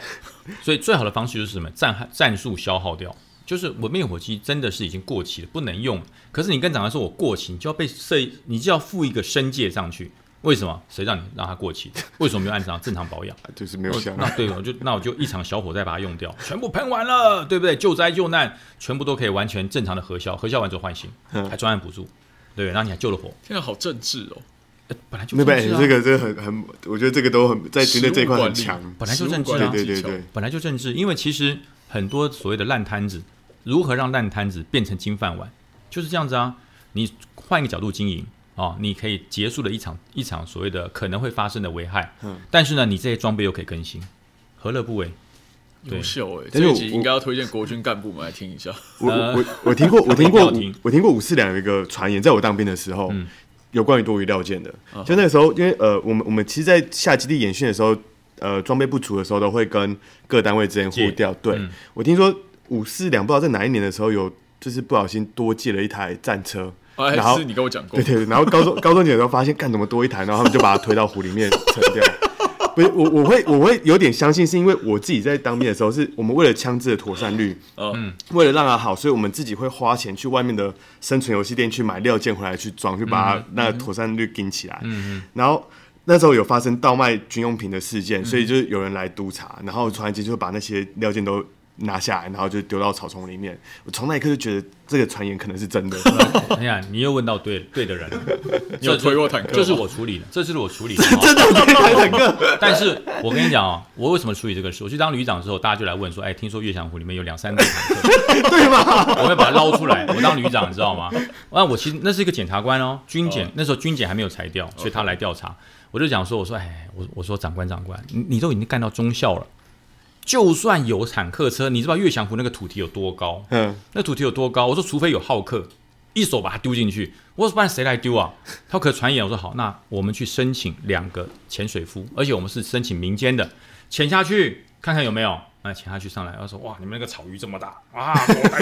Speaker 2: 所以最好的方式就是什么？战战术消耗掉。就是我灭火器真的是已经过期了，不能用。可是你跟长官说我过期，你就要被设，你就要付一个申诫上去。为什么？谁让你让它过期？为什么没有按照正常保养？[laughs]
Speaker 3: 就是没有想。
Speaker 2: 那对，我就那我就一场小火灾把它用掉，全部喷完了，对不对？救灾救难全部都可以完全正常的核销，核销完之后换新，[laughs] 还专案补助，对，然后你还救了火。
Speaker 1: 现在好政治哦，
Speaker 2: 本来就
Speaker 3: 没办法，这个这个很很，我觉得这个都很在军队这一块很强，
Speaker 2: 本来就政治，
Speaker 3: 对对对对，
Speaker 2: 本来就政治，因为其实很多所谓的烂摊子。如何让烂摊子变成金饭碗，就是这样子啊！你换一个角度经营啊，你可以结束了一场一场所谓的可能会发生的危害。嗯，但是呢，你这些装备又可以更新，何乐不为？
Speaker 1: 优秀哎！这一集应该要推荐国军干部们来听一下。
Speaker 3: 我我我听过，我听过，我听过五四两有一个传言，在我当兵的时候，嗯有关于多余料件的。就那个时候，因为呃，我们我们其实，在下基地演训的时候，呃，装备不足的时候，都会跟各单位之间互调。对我听说。五四两不知道在哪一年的时候有，就是不小心多借了一台战车，
Speaker 1: 然后你跟我讲过，
Speaker 3: 对对，然后高中 [laughs] 高中姐的时候发现干怎么多一台，然后他们就把它推到湖里面沉掉。[laughs] 不是我我会我会有点相信，是因为我自己在当兵的时候，是我们为了枪支的妥善率，嗯，为了让它好，所以我们自己会花钱去外面的生存游戏店去买料件回来去装，去把它那个妥善率顶起来。嗯嗯，然后那时候有发生倒卖军用品的事件，所以就有人来督查，然后突然间就会把那些料件都。拿下来，然后就丢到草丛里面。我从那一刻就觉得这个传言可能是真的。[laughs]
Speaker 2: 哎呀，你又问到对对的人了。[laughs]
Speaker 1: 你有推过坦克？
Speaker 2: 这是我处理的，这是我处理的。[laughs]
Speaker 3: 真的推坦克？
Speaker 2: 但是我跟你讲哦，我为什么处理这个事？我去当旅长的时候，大家就来问说：“哎，听说月祥湖里面有两三个坦克，
Speaker 3: 对吗？”
Speaker 2: 我会把它捞出来。我当旅长，你知道吗？那我其实那是一个检察官哦，军检那时候军检还没有裁掉，所以他来调查。我就讲说：“我说，哎，我我说长官长官，你你都已经干到中校了。”就算有坦克车，你知道月祥湖那个土堤有多高？嗯，那土堤有多高？我说，除非有好客，一手把它丢进去。我说，不然谁来丢啊？他可传言。我说好，那我们去申请两个潜水夫，而且我们是申请民间的，潜下去看看有没有。那潜下去上来，他说哇，你们那个草鱼这么大啊，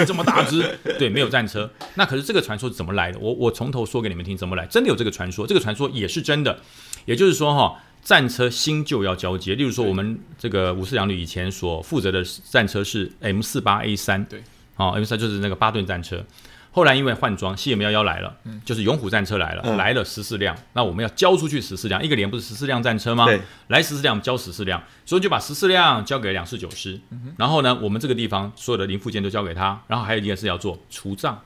Speaker 2: 这么大只。[laughs] 对，没有战车。那可是这个传说是怎么来的？我我从头说给你们听怎么来。真的有这个传说，这个传说也是真的。也就是说哈。战车新旧要交接，例如说我们这个五四两旅以前所负责的战车是 M 四八 A 三，
Speaker 1: 对，
Speaker 2: 哦 M 三就是那个八吨战车。后来因为换装，C M 幺幺来了，就是勇虎战车来了，来了十四辆，那我们要交出去十四辆，一个连不是十四辆战车吗？
Speaker 3: 对，
Speaker 2: 来十四辆交十四辆，所以就把十四辆交给两四九师，然后呢，我们这个地方所有的零附件都交给他，然后还有一件事要做除障。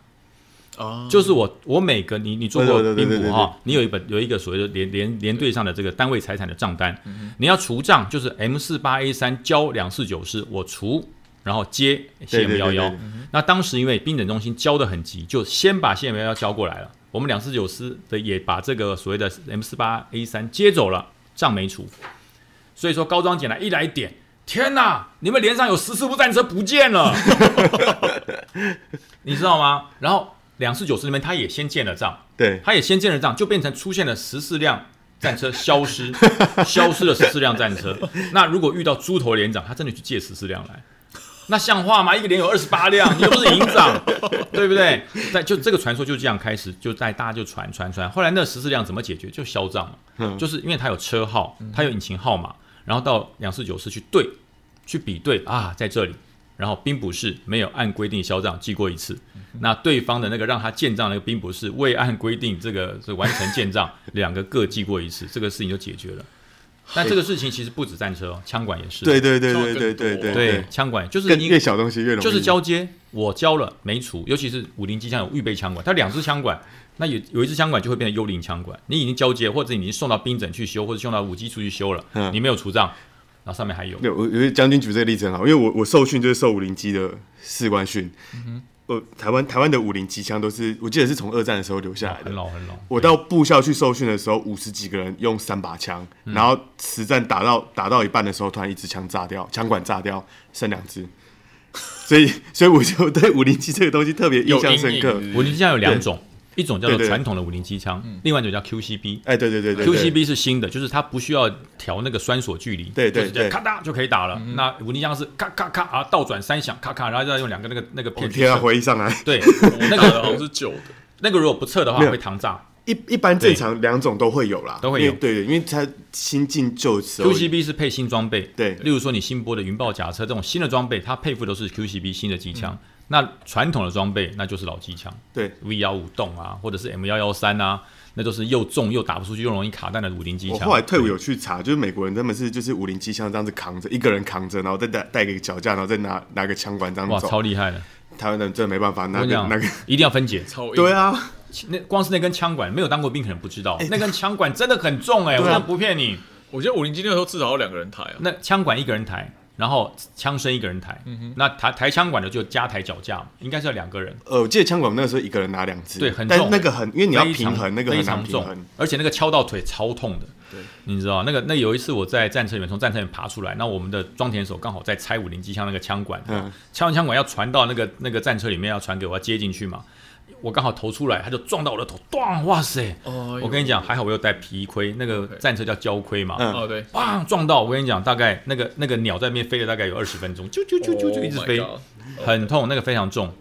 Speaker 2: 哦，就是我，我每个你你做过兵补哈，你有一本有一个所谓的连连连队上的这个单位财产的账单，你要除账，就是 M 四八 A 三交两四九师，我除，然后接 M 幺幺。那当时因为兵诊中心交的很急，就先把 M 幺幺交过来了，我们两四九师的也把这个所谓的 M 四八 A 三接走了，账没除。所以说高装简来一来点，天哪，你们连上有十四部战车不见了，[laughs] 你知道吗？然后。两四九师里面，他也先建了账，
Speaker 3: 对，
Speaker 2: 他也先建了账，就变成出现了十四辆战车消失，[laughs] 消失了十四辆战车。那如果遇到猪头连长，他真的去借十四辆来，那像话吗？一个连有二十八辆，你又不是营长，[laughs] 对不对？在就这个传说就这样开始，就在大家就传传传。后来那十四辆怎么解决？就销账嘛，就是因为他有车号，他有引擎号码，然后到两四九师去对，去比对啊，在这里。然后兵补室没有按规定销账记过一次，那对方的那个让他建账那个兵补室未按规定这个是完成建账，[laughs] 两个各记过一次，这个事情就解决了。但这个事情其实不止战车哦，枪管也是。
Speaker 3: 对对对对对对对
Speaker 2: 对，枪管就是
Speaker 3: 越小东西越容易，
Speaker 2: 就是交接，我交了没除，尤其是五零机枪有预备枪管，它两支枪管，那有有一支枪管就会变成幽灵枪管，你已经交接或者你已经送到兵诊去修，或者送到五机处去修了，
Speaker 3: 嗯。
Speaker 2: 你没有除账，然后上面还有。
Speaker 3: 没，有，我觉得将军举这个例子很好，因为我我受训就是受五零机的士官训，呃，台湾台湾的五零机枪都是我记得是从二战的时候留下来的。
Speaker 2: 很。老很老。
Speaker 3: 我到部校去受训的时候，五十几个人用三把枪，
Speaker 2: 嗯。
Speaker 3: 然后实战打到打到一半的时候，突然一支枪炸掉，枪管炸掉，剩两支。所以，[laughs] 所以我就对五零机这个东西特别印象深刻。
Speaker 2: 五零机枪有两种，一种叫做传统的五零机枪，另外一种叫 QCB。
Speaker 3: 哎，对对对对对。
Speaker 2: QCB 是新的，就是它不需要调那个栓锁距离，
Speaker 3: 对对对。
Speaker 2: 咔嗒就可以打了。那五零枪是咔咔咔啊，倒转三响，咔咔，然后再用两个那个那个
Speaker 3: 我天啊，
Speaker 2: 片去射。
Speaker 3: 回忆上来，
Speaker 2: 对，
Speaker 1: 那 [laughs]
Speaker 2: 那个
Speaker 1: 个 [laughs] 好像是旧的，
Speaker 2: 那个如果不测的话会膛炸。
Speaker 3: 一一般正常两种都会有啦，
Speaker 2: 都会有。
Speaker 3: 对对，因为它新进旧时候。
Speaker 2: QCB 是配新装备，
Speaker 3: 对。
Speaker 2: 例如说你新播的云豹甲车这种新的装备，它配附都是 QCB 新的机枪。
Speaker 3: 嗯
Speaker 2: 那传统的装备那就是老机枪
Speaker 3: 对
Speaker 2: ，V 幺五洞啊，或者是 M 幺幺三啊，那都是又重又打不出去又容易卡弹的五零机枪。
Speaker 3: 我后来退伍有去查，就是美国人他们是就是五零机枪这样子扛着，一个人扛着，然后再带带个脚架，然后再拿拿个枪管这样
Speaker 2: 哇，超厉害的！
Speaker 3: 台湾人真的没办法，拿
Speaker 2: 我跟你讲
Speaker 3: 个那个，
Speaker 2: 一定要分解。
Speaker 1: 超
Speaker 3: 对啊，
Speaker 2: 那光是那根枪管，没有当过兵可能不知道，那根枪管真的很重哎、我
Speaker 3: 对啊
Speaker 2: 真的不骗你。
Speaker 1: 我觉得五零机那时候至少要两个人抬啊。
Speaker 2: 那枪管一个人抬，然后枪身一个人抬，
Speaker 3: 嗯
Speaker 2: 那抬抬枪管的就加抬脚架，应该是要两个人。
Speaker 3: 呃，我记得枪管那个时候一个人拿两支，
Speaker 2: 对很
Speaker 3: 但
Speaker 2: 重
Speaker 3: 那个很，因为你要平衡，那个
Speaker 2: 非常重。，而且那个敲到腿超痛的。
Speaker 3: 对，
Speaker 2: 你知道那个那有一次我在战车里面从战车里面爬出来，那我们的装填手刚好在拆五零机枪那个枪管，
Speaker 3: 嗯。
Speaker 2: 拆完枪管要传到那个那个战车里面要传给我要接进去嘛，我刚好投出来，他就撞到我的头，咣！哇塞！
Speaker 1: 哦
Speaker 2: 我跟你讲，还好我有带皮盔，那个战车叫胶盔嘛，
Speaker 3: 嗯。
Speaker 1: 哦，对，
Speaker 2: 砰撞到，我跟你讲，大概那个那个鸟在那边飞了大概有二十分钟，啾啾啾啾就一直
Speaker 1: Oh
Speaker 2: 飞。
Speaker 1: God
Speaker 2: 很痛，那个非常重。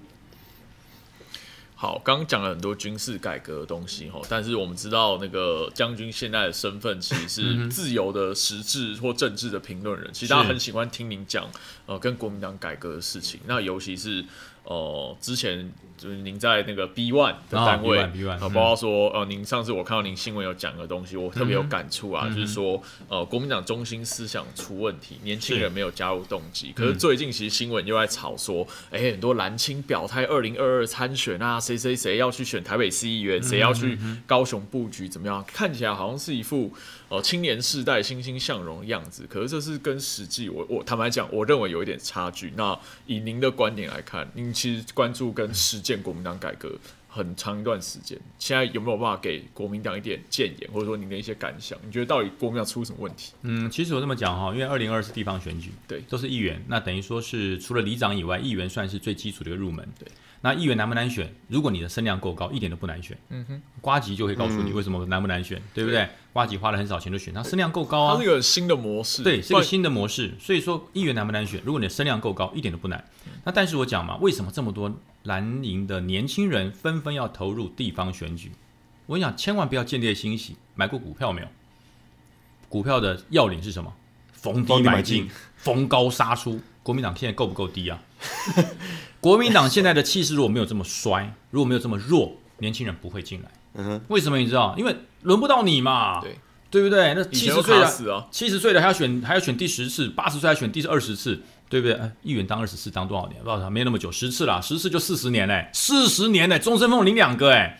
Speaker 1: 好，刚刚讲了很多军事改革的东西哈，但是我们知道那个将军现在的身份其实是自由的实质或政治的评论人，其实大家很喜欢听您讲呃跟国民党改革的事情，那尤其是呃之前就是您在那个 B One 的
Speaker 2: 哦
Speaker 1: 单位
Speaker 2: ，B1 B1
Speaker 1: 呃
Speaker 2: 嗯
Speaker 1: 包括说呃您上次我看到您新闻有讲的东西，我特别有感触啊，就是说呃国民党中心思想出问题，年轻人没有加入动机，可是最近其实新闻又在吵说，哎、很多蓝青表态二零二二参选啊，谁谁谁要去选台北市议员，谁要去高雄布局，怎么样？看起来好像是一副呃青年世代欣欣向荣的样子，可是这是跟实际我我坦白讲，我认为有一点差距。那以您的观点来看，您其实关注跟实践国民党改革。很长一段时间，现在有没有办法给国民党一点建言，或者说您的一些感想？你觉得到底国民党出什么问题？
Speaker 2: 嗯，其实我这么讲哈，因为二零二是地方选举，
Speaker 1: 对
Speaker 2: 都是议员，那等于说是除了里长以外，议员算是最基础的一个入门。
Speaker 1: 对，
Speaker 2: 那议员难不难选？如果你的声量够高，一点都不难选。
Speaker 1: 嗯哼，
Speaker 2: 瓜吉就可以告诉你为什么难不难选，对不对？瓜吉花了很少钱就选，他声量够高啊
Speaker 1: 它是。个新的模式，
Speaker 2: 对，是个新的模式，所以说议员难不难选？如果你的声量够高，一点都不难。那但是我讲嘛，为什么这么多蓝营的年轻人纷纷要投入地方选举？我跟你讲，千万不要见猎心喜。买过股票没有？股票的要领是什么？逢低
Speaker 3: 买
Speaker 2: 进，逢高杀出。国民党现在够不够低啊？[laughs] 国民党现在的气势如果没有这么衰，如果没有这么弱，年轻人不会进来。
Speaker 3: 嗯哼，
Speaker 2: 为什么你知道？因为轮不到你嘛，
Speaker 1: 对
Speaker 2: 对不对？那七十岁的七十岁的还要选还要选第十次，八十岁还选第二十次，对不对？哎，议员当二十次当多少年？不知道，没那么久，十次啦，十次就四十年嘞，四十年嘞，终身俸领两个哎，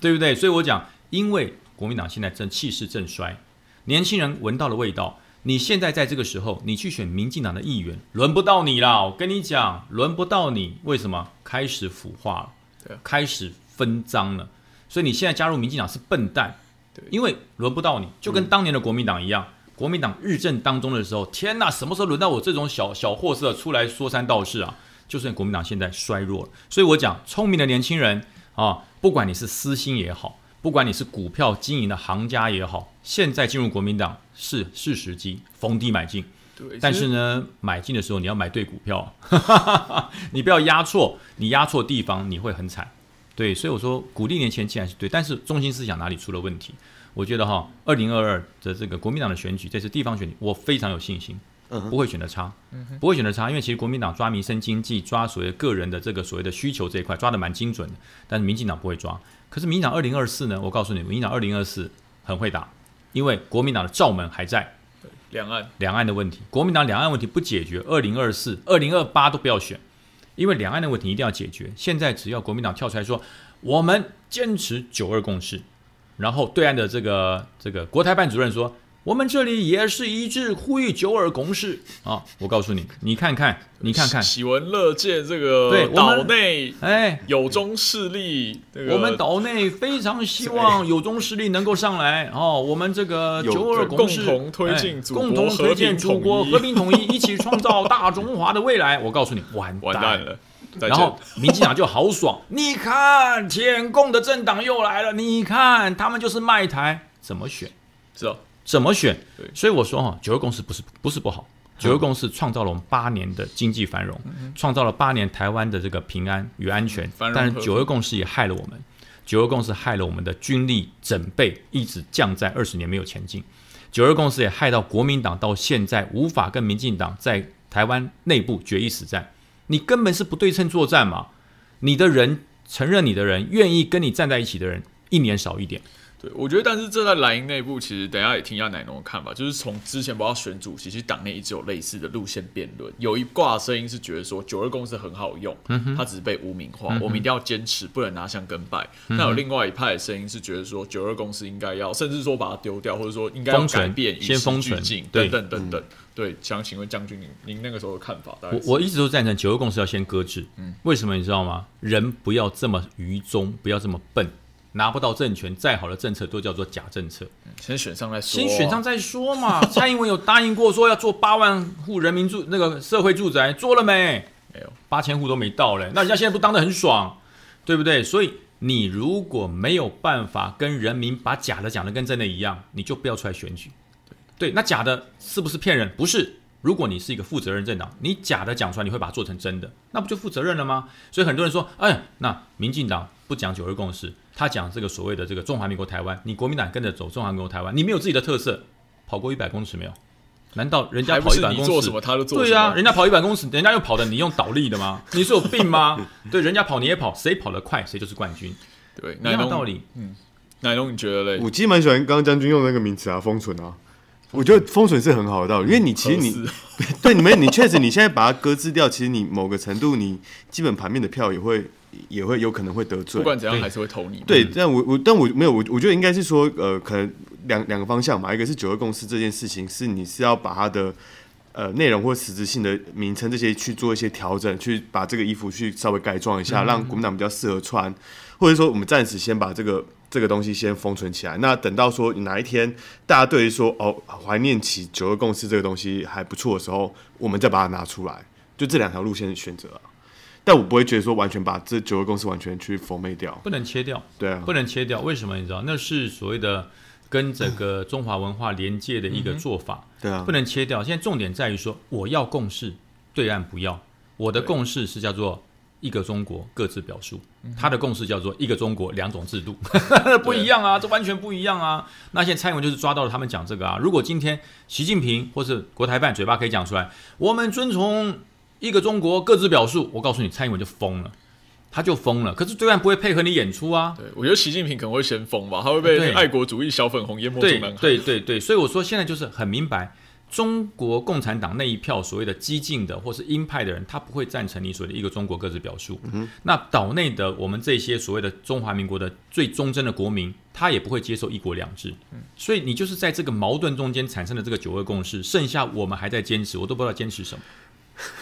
Speaker 2: 对不对？所以我讲，因为国民党现在正气势正衰，年轻人闻到了味道。你现在在这个时候，你去选民进党的议员，轮不到你啦！我跟你讲，轮不到你。为什么？开始腐化了开始分赃了。所以你现在加入民进党是笨蛋，
Speaker 1: 对
Speaker 2: 因为轮不到你，就跟当年的国民党一样。国民党日政当中的时候，天哪，什么时候轮到我这种小小货色出来说三道四啊？就是国民党现在衰弱了。所以我讲，聪明的年轻人啊，不管你是私心也好，不管你是股票经营的行家也好，现在进入国民党是是时机，逢低买进。
Speaker 1: 对，
Speaker 2: 但是呢，买进的时候你要买对股票，你不要压错，你压错地方你会很惨。对，所以我说鼓励年轻人进来是对，但是中心思想哪里出了问题？我觉得哈，二零二二的这个国民党的选举，这次地方选举，我非常有信心，不会选的差，不会选的差，因为其实国民党抓民生经济、抓所谓个人的这个所谓的需求这一块抓的蛮精准的，但是民进党不会抓。可是民进党二零二四呢？我告诉你，民进党二零二四很会打，因为国民党的罩门还在。
Speaker 1: 两岸
Speaker 2: 两岸的问题，国民党两岸问题不解决，二零二四、二零二八都不要选，因为两岸的问题一定要解决。现在只要国民党跳出来说，我们坚持九二共识，然后对岸的这个这个国台办主任说。我们这里也是一致呼吁九二共识啊！我告诉你，你看看，你看看，
Speaker 1: 喜闻乐见这个
Speaker 2: 对
Speaker 1: 岛内
Speaker 2: 哎
Speaker 1: 有中势力，
Speaker 2: 我们岛内非常希望 [laughs] 有中势力能够上来哦。我们这个九二
Speaker 1: 共
Speaker 2: 识，
Speaker 1: 共同推进
Speaker 2: 共同推进祖国和平统一，一起创造大中华的未来。我告诉你，完
Speaker 1: 完蛋了。
Speaker 2: 然后民进党就好爽，[laughs] 你看舔共的政党又来了，你看他们就是卖台，怎么选？
Speaker 1: 是啊。
Speaker 2: 怎么选？所以我说哈，九二共识不是不是不好，九二共识创造了我们八年的经济繁荣，创造了八年台湾的这个平安与安全。但是九二共识也害了我们，九二共识害了我们的军力整备一直降在二十年没有前进，九二共识也害到国民党到现在无法跟民进党在台湾内部决一死战，你根本是不对称作战嘛，你的人承认你的人愿意跟你站在一起的人一年少一点。
Speaker 1: 我觉得，但是这在蓝营内部，其实等下也听一下奶农的看法。就是从之前不要选主席，其实党内一直有类似的路线辩论。有一挂声音是觉得说九二共识很好用，它只是被污名化，我们一定要坚持，不能拿香跟拜。那有另外一派的声音是觉得说九二共识应该要，甚至说把它丢掉，或者说应该要改变，
Speaker 2: 先封存，
Speaker 1: 等等等等。对，想请问将军，您您那个时候的看法？
Speaker 2: 我我一直都赞成九二共识要先搁置。嗯，为什么你知道吗？人不要这么愚忠，不要这么笨。拿不到政权，再好的政策都叫做假政策。
Speaker 1: 先选上再说，
Speaker 2: 先选上再说嘛。[laughs] 蔡英文有答应过说要做八万户人民住那个社会住宅，做了没？
Speaker 1: 没有，
Speaker 2: 八千户都没到嘞。那人家现在不当得很爽，对不对？所以你如果没有办法跟人民把假的讲的跟真的一样，你就不要出来选举。对，那假的是不是骗人？不是。如果你是一个负责任政党，你假的讲出来，你会把它做成真的，那不就负责任了吗？所以很多人说，哎，那民进党不讲九二共识，他讲这个所谓的这个中华民国台湾，你国民党跟着走中华民国台湾，你没有自己的特色，跑过一百公尺没有？难道人家跑一百公
Speaker 1: 尺，
Speaker 2: 对啊，人家跑一百公尺，人家又跑的，你用倒立的吗？你是有病吗？[laughs] 对，人家跑你也跑，谁跑得快谁就是冠军，
Speaker 1: 对，
Speaker 2: 一样道理。
Speaker 1: 嗯，奶龙你觉得嘞？
Speaker 3: 我其实蛮喜欢刚刚将军用那个名词啊，封存啊。我觉得封存是很好的道理，因为你其实你 [laughs] 对你们你确实你现在把它搁置掉，其实你某个程度你基本盘面的票也会也会有可能会得罪，
Speaker 1: 不管怎样还是会投你。
Speaker 3: 对，但我我但我没有我我觉得应该是说呃，可能两两个方向嘛，一个是九二共识这件事情是你是要把它的呃内容或实质性的名称这些去做一些调整，去把这个衣服去稍微改装一下，让国民党比较适合穿，或者说我们暂时先把这个。这个东西先封存起来，那等到说哪一天大家对于说哦怀念起九二共识这个东西还不错的时候，我们再把它拿出来，就这两条路线选择。但我不会觉得说完全把这九个公司完全去封灭掉，
Speaker 2: 不能切掉，
Speaker 3: 对啊，
Speaker 2: 不能切掉。为什么你知道？那是所谓的跟整个 [clears throat] 中华文化连接的一个做法，
Speaker 3: 对啊，
Speaker 2: 不能切掉。现在重点在于说，我要共识，对岸不要。我的共识是叫做。一个中国各自表述，他的共识叫做一个中国两种制度，[laughs] 不一样啊，这完全不一样啊。那现在蔡英文就是抓到了他们讲这个啊。如果今天习近平或是国台办嘴巴可以讲出来，我们遵从一个中国各自表述，我告诉你，蔡英文就疯了，他就疯了。可是对岸不会配合你演出啊。
Speaker 1: 对，我觉得习近平可能会先疯吧，他会被爱国主义小粉红淹没中南海。
Speaker 2: 对对对，所以我说现在就是很明白。中国共产党那一票所谓的激进的或是鹰派的人，他不会赞成你所谓的一个中国各自表述。那岛内的我们这些所谓的中华民国的最忠贞的国民，他也不会接受一国两制。所以你就是在这个矛盾中间产生的这个九二共识，剩下我们还在坚持，我都不知道坚持什么。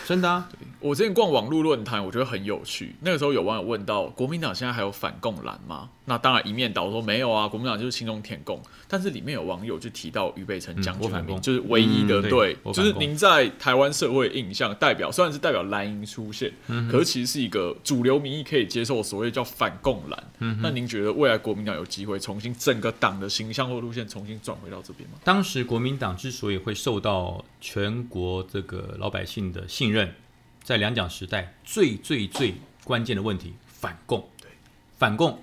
Speaker 2: 真的啊！
Speaker 1: 我之前逛网络论坛，我觉得很有趣。那个时候有网友问到，国民党现在还有反共蓝吗？那当然一面倒说没有啊，国民党就是轻中填共。但是里面有网友就提到俞北辰将军就是唯一的对，就是您在台湾社会印象代表，虽然是代表蓝营出现，可是其实是一个主流民意可以接受所谓叫反共蓝。那您觉得未来国民党有机会重新整个党的形象或路线重新转回到这边吗？
Speaker 2: 当时国民党之所以会受到全国这个老百姓的信任，在两蒋时代最最最关键的问题，反共，
Speaker 1: 对，
Speaker 2: 反共。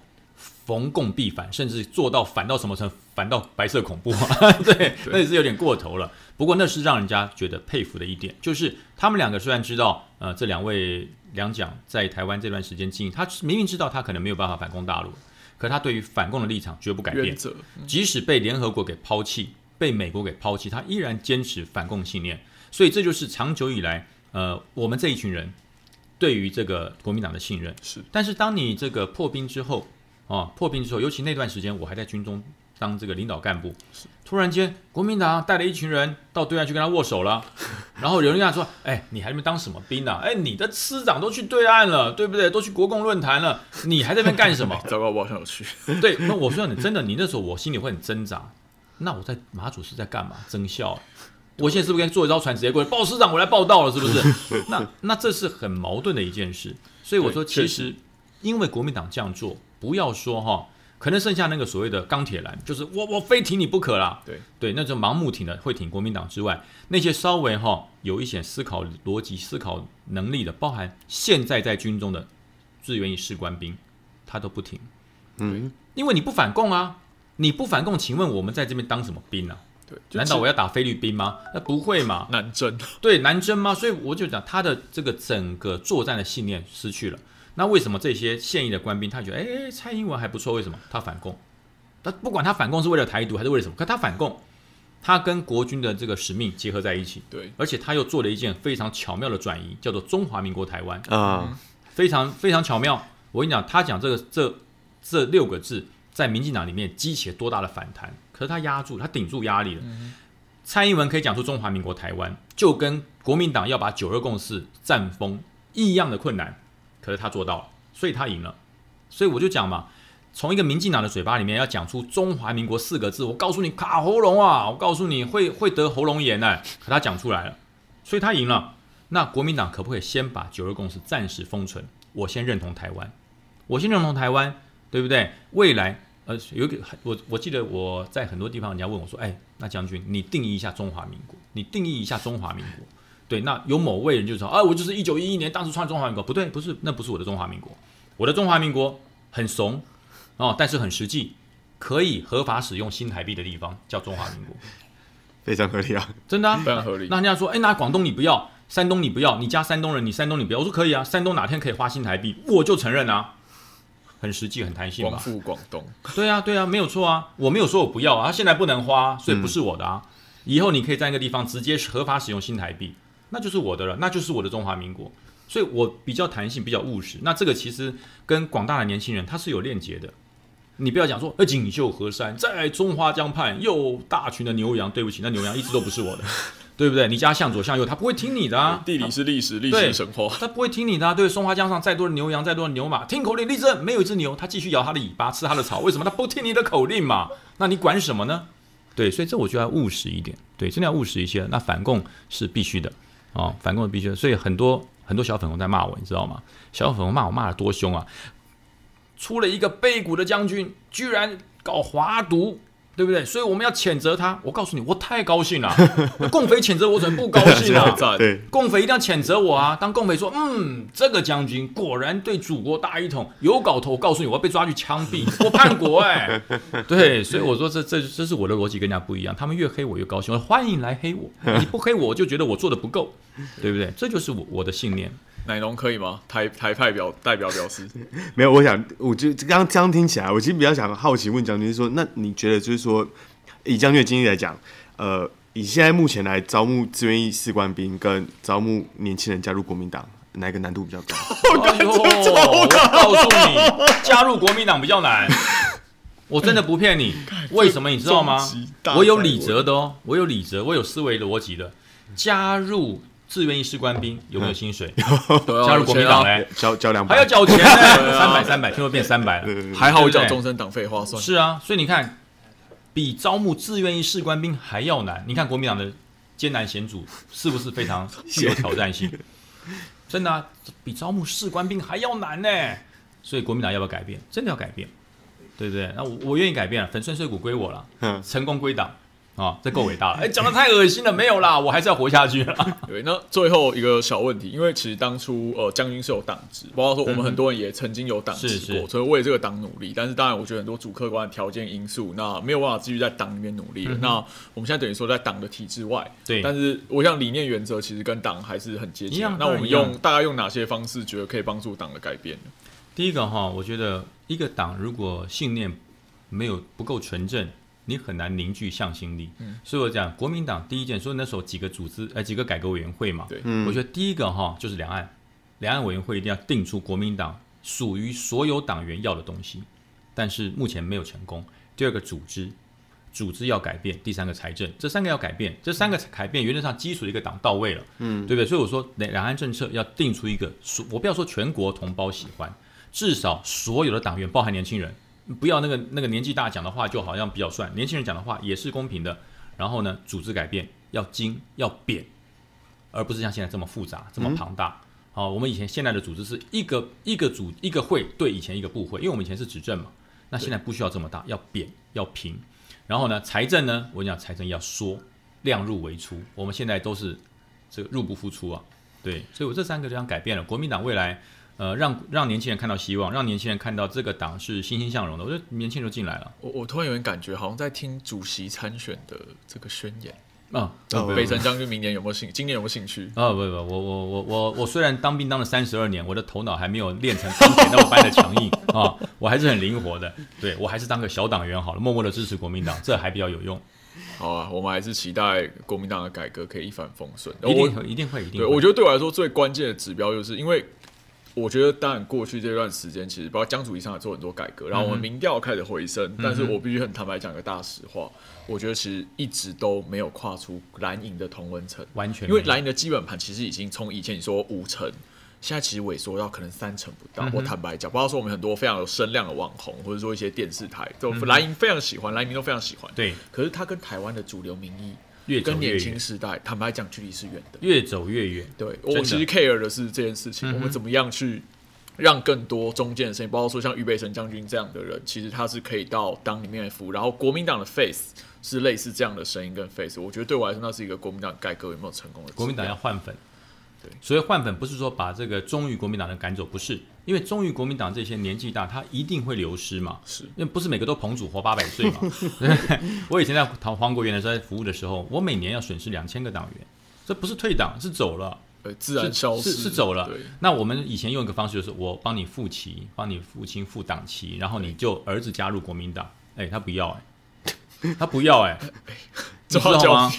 Speaker 2: 逢共必反，甚至做到反到什么程度？反到白色恐怖啊，[laughs] 对，那也是有点过头了。不过那是让人家觉得佩服的一点，就是他们两个虽然知道，呃，这两位两蒋在台湾这段时间经营，他明明知道他可能没有办法反攻大陆，可他对于反共的立场绝不改变，即使被联合国给抛弃，被美国给抛弃，他依然坚持反共信念。所以这就是长久以来，呃，我们这一群人对于这个国民党的信任。
Speaker 1: 是
Speaker 2: 但是当你这个破冰之后，啊，破冰之后，尤其那段时间我还在军中当这个领导干部，突然间国民党带了一群人到对岸去跟他握手了，[laughs] 然后有人跟他说：“哎，你还在那边当什么兵啊？哎，你的师长都去对岸了，对不对？都去国共论坛了，你还在那边干什么？” [laughs]
Speaker 1: 糟糕，我好像有去。[laughs]
Speaker 2: 对，那我说你真的，你那时候我心里会很挣扎。那我在马祖是在干嘛？增效。我现在是不是该坐一艘船直接过来报师长，我来报道了，是不是？[laughs] 那那这是很矛盾的一件事。所以我说，其实因为国民党这样做，不要说哈，可能剩下那个所谓的钢铁蓝，就是我我非挺你不可啦。
Speaker 1: 对
Speaker 2: 对，那就盲目挺的会挺国民党之外，那些稍微哈有一些思考逻辑、思考能力的，包含现在在军中的志愿役士官兵，他都不挺。
Speaker 3: 嗯，
Speaker 2: 因为你不反共啊，你不反共，请问我们在这边当什么兵啊？
Speaker 1: 对，
Speaker 2: 难道我要打菲律宾吗？那不会嘛？
Speaker 1: 南征？
Speaker 2: 对，南征吗？所以我就讲他的这个整个作战的信念失去了。那为什么这些现役的官兵他觉得，哎，蔡英文还不错？为什么他反共？他不管他反共是为了台独还是为了什么，可他反共，他跟国军的这个使命结合在一起，
Speaker 1: 对，
Speaker 2: 而且他又做了一件非常巧妙的转移，叫做中华民国台湾。
Speaker 3: 啊，
Speaker 2: 非常非常巧妙。我跟你讲，他讲这个这这六个字，在民进党里面激起了多大的反弹？可是他压住，他顶住压力了。蔡英文可以讲出中华民国台湾，就跟国民党要把九二共识占封一样的困难，可是他做到了，所以他赢了。所以我就讲嘛，从一个民进党的嘴巴里面要讲出中华民国四个字，我告诉你卡喉咙啊，我告诉你会 [laughs] 会得喉咙炎呢、可他讲出来了，所以他赢了。那国民党可不可以先把九二共识暂时封存？我先认同台湾，我先认同台湾，对不对？未来，呃，有一个我我记得我在很多地方，人家问我说，哎，那将军，你定义一下中华民国，你定义一下中华民国。对，那有某位人就说，啊，我就是一九一一年当时创中华民国，不对，不是，那不是我的中华民国，我的中华民国很怂哦，但是很实际，可以合法使用新台币的地方叫中华民国，
Speaker 3: 非常合理啊。[laughs]
Speaker 2: 真的、啊，
Speaker 1: 非常合理
Speaker 2: 那人家说，哎，那广东你不要，山东你不要，你家山东人，你山东你不要，我说可以啊，山东哪天可以花新台币，我就承认啊，很实际，很弹性
Speaker 1: 广
Speaker 2: 吧？
Speaker 1: 富广东，
Speaker 2: 对啊，对啊，没有错啊，我没有说我不要啊，他现在不能花，所以不是我的啊。以后你可以在那个地方直接合法使用新台币，那就是我的了，那就是我的中华民国。所以我比较弹性，比较务实。那这个其实跟广大的年轻人他是有链接的。你不要讲说，呃，锦绣河山在中花江畔又大群的牛羊，对不起，那牛羊一直都不是我的，[laughs] 对不对？你家向左向右，他不会听你的啊。
Speaker 1: 地理是历史，历
Speaker 2: 对
Speaker 1: 史神话。
Speaker 2: 他不会听你的、啊。对，松花江上再多的牛羊，再多的牛马，听口令立正，没有一只牛，他继续摇他的尾巴，吃他的草。为什么？他不听你的口令嘛？那你管什么呢？对，所以这我就要务实一点。对，真的要务实一些。那反共是必须的啊、反共是必须的。所以很多很多小粉红在骂我，你知道吗？小粉红骂我骂的多凶啊！出了一个背骨的将军，居然搞华独。对不对？所以我们要谴责他。我告诉你，我太高兴了。[laughs] 共匪谴责我，怎么不高兴 [laughs] 啊？
Speaker 3: 对，
Speaker 2: 共匪一定要谴责我啊！当共匪说，嗯，这个将军果然对祖国大一统有搞头，我告诉你，我要被抓去枪毙，我叛国哎、[laughs] 对，所以我说这这这是我的逻辑跟人家不一样，他们越黑我越高兴，我欢迎来黑我，你不黑我，我就觉得我做的不够，对不对？这就是我我的信念。
Speaker 1: 奶农可以吗？台台派表代表表示，[laughs]
Speaker 3: 没有，我想，我就刚刚这样听起来，我其实比较想好奇问将军说，那你觉得就是说，以将军的经历来讲，呃，以现在目前来招募志愿役士官兵跟招募年轻人加入国民党，哪一个难度比较高？[laughs]
Speaker 2: 哎呦，我告诉你，加入国民党比较难。我真的不骗你，为什么你知道吗？我有理
Speaker 1: 宰我
Speaker 2: 则的哦，我有理哲，我有思维逻辑的。加入志愿役士官兵有没有薪水？加入国民党嘞，
Speaker 3: 交交两百，
Speaker 2: 还要缴钱呢，[laughs] 三百三百，听说变三百了。
Speaker 1: 还好我缴
Speaker 2: 对不对
Speaker 1: 终身党费划算。
Speaker 2: 是啊，所以你看，比招募自愿役士官兵还要难。你看国民党的艰难险阻是不是非常 [laughs] 具有挑战性？真的、啊，比招募士官兵还要难呢。所以国民党要不要改变？真的要改变，对不对？那我我愿意改变，粉身碎骨归我了，
Speaker 3: 嗯
Speaker 2: 成功归党，啊，这够伟大了！哎，讲的太恶心了，没有啦，我还是要活下去了。[laughs]
Speaker 1: 对，那最后一个小问题，因为其实当初呃将军是有党职，包括说我们很多人也曾经有党职过，所以为这个党努力。但是当然，我觉得很多主客观的条件因素，那没有办法继续在党里面努力。那我们现在等于说在党的体制外，
Speaker 2: 对。
Speaker 1: 但是我想理念原则其实跟党还是很接近。那我们用大概用哪些方式，觉得可以帮助党的改变呢？
Speaker 2: 第一个哈，我觉得一个党如果信念没有不够纯正。你很难凝聚向心力，所以我讲国民党第一件，所以那时候几个组织，呃，几个改革委员会嘛，
Speaker 1: 对，
Speaker 2: 我觉得第一个哈就是两岸，两岸委员会一定要定出国民党属于所有党员要的东西，但是目前没有成功。第二个组织，组织要改变，第三个财政，这三个要改变，这三个改变原则上基础的一个党到位了，嗯，对不对？所以我说两两岸政策要定出一个，我不要说全国同胞喜欢，至少所有的党员，包含年轻人。不要那个那个年纪大讲的话，就好像比较算。年轻人讲的话也是公平的。然后呢，组织改变要精要扁，而不是像现在这么复杂这么庞大。好，我们以前现在的组织是一个一个组一个会对以前一个部会，因为我们以前是执政嘛。那现在不需要这么大，要扁要平。然后呢，财政呢，我讲财政要缩，量入为出。我们现在都是这个入不敷出啊。对，所以我这三个就想改变了国民党未来。呃，让让年轻人看到希望，让年轻人看到这个党是欣欣向荣的。我觉得年轻人就进来了。
Speaker 1: 我我突然有点感觉，好像在听主席参选的这个宣言
Speaker 2: 啊。
Speaker 1: 北辰将军明年有没有兴？今年有没有兴趣？
Speaker 2: 啊，不不，我我我我我虽然当兵当了三十二年，我的头脑还没有练成钢铁那么般的强硬 [laughs] 啊，我还是很灵活的。对我还是当个小党员好了，默默的支持国民党，这还比较有用。
Speaker 1: 好啊，我们还是期待国民党的改革可以一帆风顺。
Speaker 2: 一定，一定会，一定。
Speaker 1: 对，我觉得对我来说最关键的指标就是因为。我觉得，当然，过去这段时间，其实包括江主席上也做很多改革，然后我们民调开始回升。但是我必须很坦白讲个大实话，我觉得其实一直都没有跨出蓝营的同温层，
Speaker 2: 完全。
Speaker 1: 因为蓝营的基本盘其实已经从以前你说五成，现在其实萎缩到可能三成不到。我坦白讲，包括说我们很多非常有声量的网红，或者说一些电视台，都蓝营非常喜欢，蓝营都非常喜欢。
Speaker 2: 对。
Speaker 1: 可是它跟台湾的主流民意。
Speaker 2: 越
Speaker 1: 跟年轻时代，坦白讲，距离是远的，
Speaker 2: 越走越远。
Speaker 1: 对我其实 care 的是这件事情，我们怎么样去让更多中间的声音，包括说像俞北辰将军这样的人，其实他是可以到党里面服务。然后国民党的 face 是类似这样的声音跟 face，我觉得对我来说，那是一个国民党改革有没有成功的。
Speaker 2: 国民党要换粉。对，所以换粉不是说把这个忠于国民党的赶走，不是，因为忠于国民党这些年纪大，他一定会流失嘛。
Speaker 1: 是，
Speaker 2: 因为不是每个都彭祖活八百岁嘛。[laughs] [laughs] 我以前在唐黄国元的时候服务的时候，我每年要损失两千个党员，这不是退党，是走了，
Speaker 1: 呃，自然消
Speaker 2: 失，是走了。那我们以前用一个方式就是我帮你复旗，帮你父亲付党旗，然后你就儿子加入国民党，哎，他不要，哎，他不要，哎。[laughs]
Speaker 1: 知
Speaker 2: 道吗？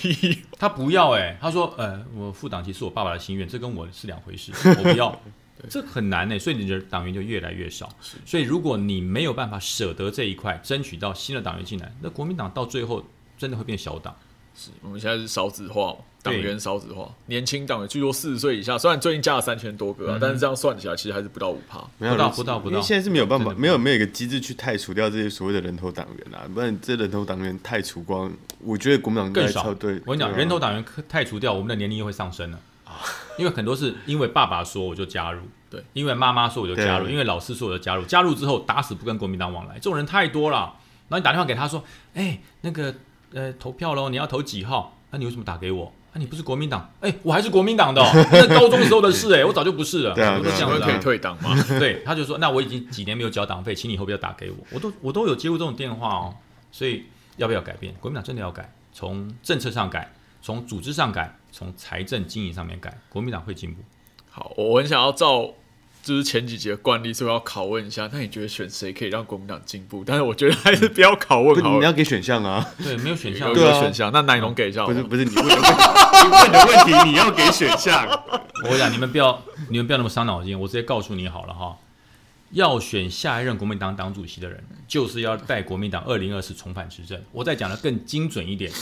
Speaker 2: 他不要哎，他说呃，我副党籍是我爸爸的心愿，这跟我是两回事，我不要，[laughs] 这很难呢，所以你的党员就越来越少。所以如果你没有办法舍得这一块，争取到新的党员进来，那国民党到最后真的会变小党。
Speaker 1: 是我们现在是少子化嘛？党员少子化，年轻党员据说四十岁以下，虽然最近加了三千多个啊，但是这样算起来，其实还是不到五趴，
Speaker 2: 不到不到不到。
Speaker 3: 因为现在是没有办法，没有没有一个机制去汰除掉这些所谓的人头党员啊，不然这人头党员汰除光，我觉得国民党
Speaker 2: 更少。
Speaker 3: 对，
Speaker 2: 我跟你讲，人头党员汰除掉，我们的年龄又会上升了啊，因为很多是因为爸爸说我就加入，
Speaker 1: 对，
Speaker 2: 因为妈妈说我就加入，因为老师说我就加入，加入之后打死不跟国民党往来，这种人太多了。然后你打电话给他说，哎，那个呃投票喽，你要投几号？那你为什么打给我？啊，你不是国民党？哎，我还是国民党的，哦 [laughs] 那高中时候的事，哎，我早就不是了。
Speaker 3: 对啊，
Speaker 1: 都这样子可以退党嘛？[laughs]
Speaker 2: 对，他就说，那我已经几年没有交党费，请你以后不要打给我。我都我都有接过这种电话哦，所以要不要改变？国民党真的要改，从政策上改，从组织上改，从财政经营上面改，国民党会进步。
Speaker 1: 好，我很想要照。就是前几节的惯例，所以要拷问一下。那你觉得选谁可以让国民党进步？但是我觉得还是不要拷问好。
Speaker 3: 你要给选项啊？
Speaker 2: 对，没有选项，
Speaker 1: 没有选项。那奶农给一下。
Speaker 3: 不是不是，你问的问题，你问的问题，你要给选项。[laughs]
Speaker 2: 我讲你们不要，你们不要那么伤脑筋。我直接告诉你好了哈。要选下一任国民党党主席的人，就是要带国民党二零二四重返执政。我再讲的更精准一点，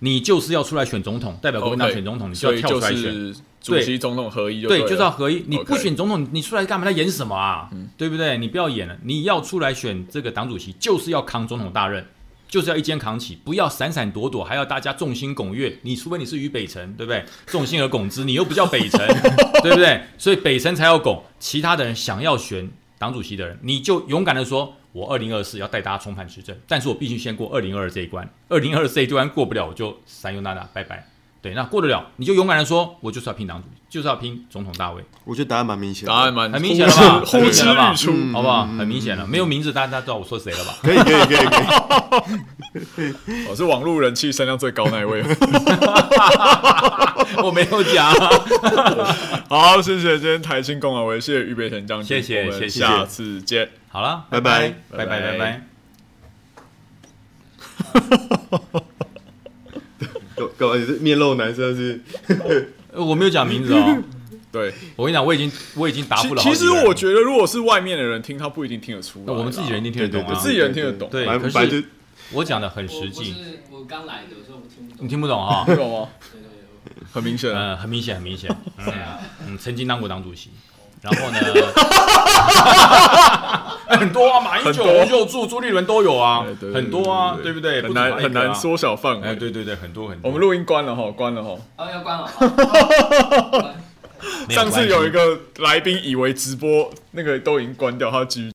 Speaker 2: 你就是要出来选总统，代表国民党选总统，你就要跳出来选。
Speaker 1: 主席总统合一就，
Speaker 2: 对，就是要合一。你不选总统，你出来干嘛？他演什么啊？对不对？你不要演了，你要出来选这个党主席，就是要扛总统大任，就是要一肩扛起，不要闪闪躲躲，还要大家众星拱月。你除非你是于北辰，对不对？众星而拱之，你又不叫北辰，[laughs] 对不对？所以北辰才要拱，其他的人想要选党主席的人，你就勇敢的说，我二零二四要带大家重返执政，但是我必须先过二零二这一关，二零二这一关过不了，我就三优娜娜拜拜。对，那过得了，你就勇敢的说，我就是要拼党主席，就是要拼总统大位，
Speaker 3: 我觉得答案蛮明显的，
Speaker 1: 答案蛮
Speaker 2: 很明显了吧？
Speaker 1: 呼之
Speaker 2: 很明显了吧
Speaker 1: 欲？出。
Speaker 2: 好不好？很明显了，没有名字，大家知道我说谁了吧？
Speaker 3: 可以可以可以可以，
Speaker 1: 我 [laughs] 是网络人气声量最高那一位。[laughs]
Speaker 2: 我没有讲。[laughs]
Speaker 1: 好，谢谢今天台青共好为，谢谢俞北辰将军，
Speaker 2: 谢谢谢谢
Speaker 1: 下次见。
Speaker 2: 好了，
Speaker 3: 拜拜
Speaker 2: 拜拜拜拜。
Speaker 3: 干干嘛？你是面露男生是？
Speaker 2: 呃我没有讲名字哦。[laughs]
Speaker 1: 对，
Speaker 2: 我跟你讲，我已经我已经答
Speaker 1: 其
Speaker 2: 复了
Speaker 1: 其实。我觉得，如果是外面的人听，他不一定听得出来
Speaker 2: 我们自己人一定听得懂啊。
Speaker 1: 自己人听得懂，
Speaker 2: 对可是我讲的很实际，
Speaker 4: 我刚来的，所以我听不懂。
Speaker 2: 你听不懂啊？
Speaker 1: 听懂吗？
Speaker 4: 对对对，
Speaker 1: 很明显啊，
Speaker 2: 嗯，很明显，很明显。嗯 [laughs]
Speaker 4: 对啊，
Speaker 2: 嗯，曾经当过党主席，然后呢，[laughs] 很多啊，马英九、朱立伦都有啊
Speaker 1: 对对，
Speaker 2: 很多啊，
Speaker 1: 对
Speaker 2: 对不对？
Speaker 1: 很难很难。缩小范
Speaker 2: 哎，
Speaker 1: 围。
Speaker 2: 对对对，很多很多。
Speaker 1: 我们录音关了哈，关了哈。
Speaker 4: 哦要关了。[laughs]
Speaker 1: 上次有一个来宾以为直播那个都已经关掉，他继续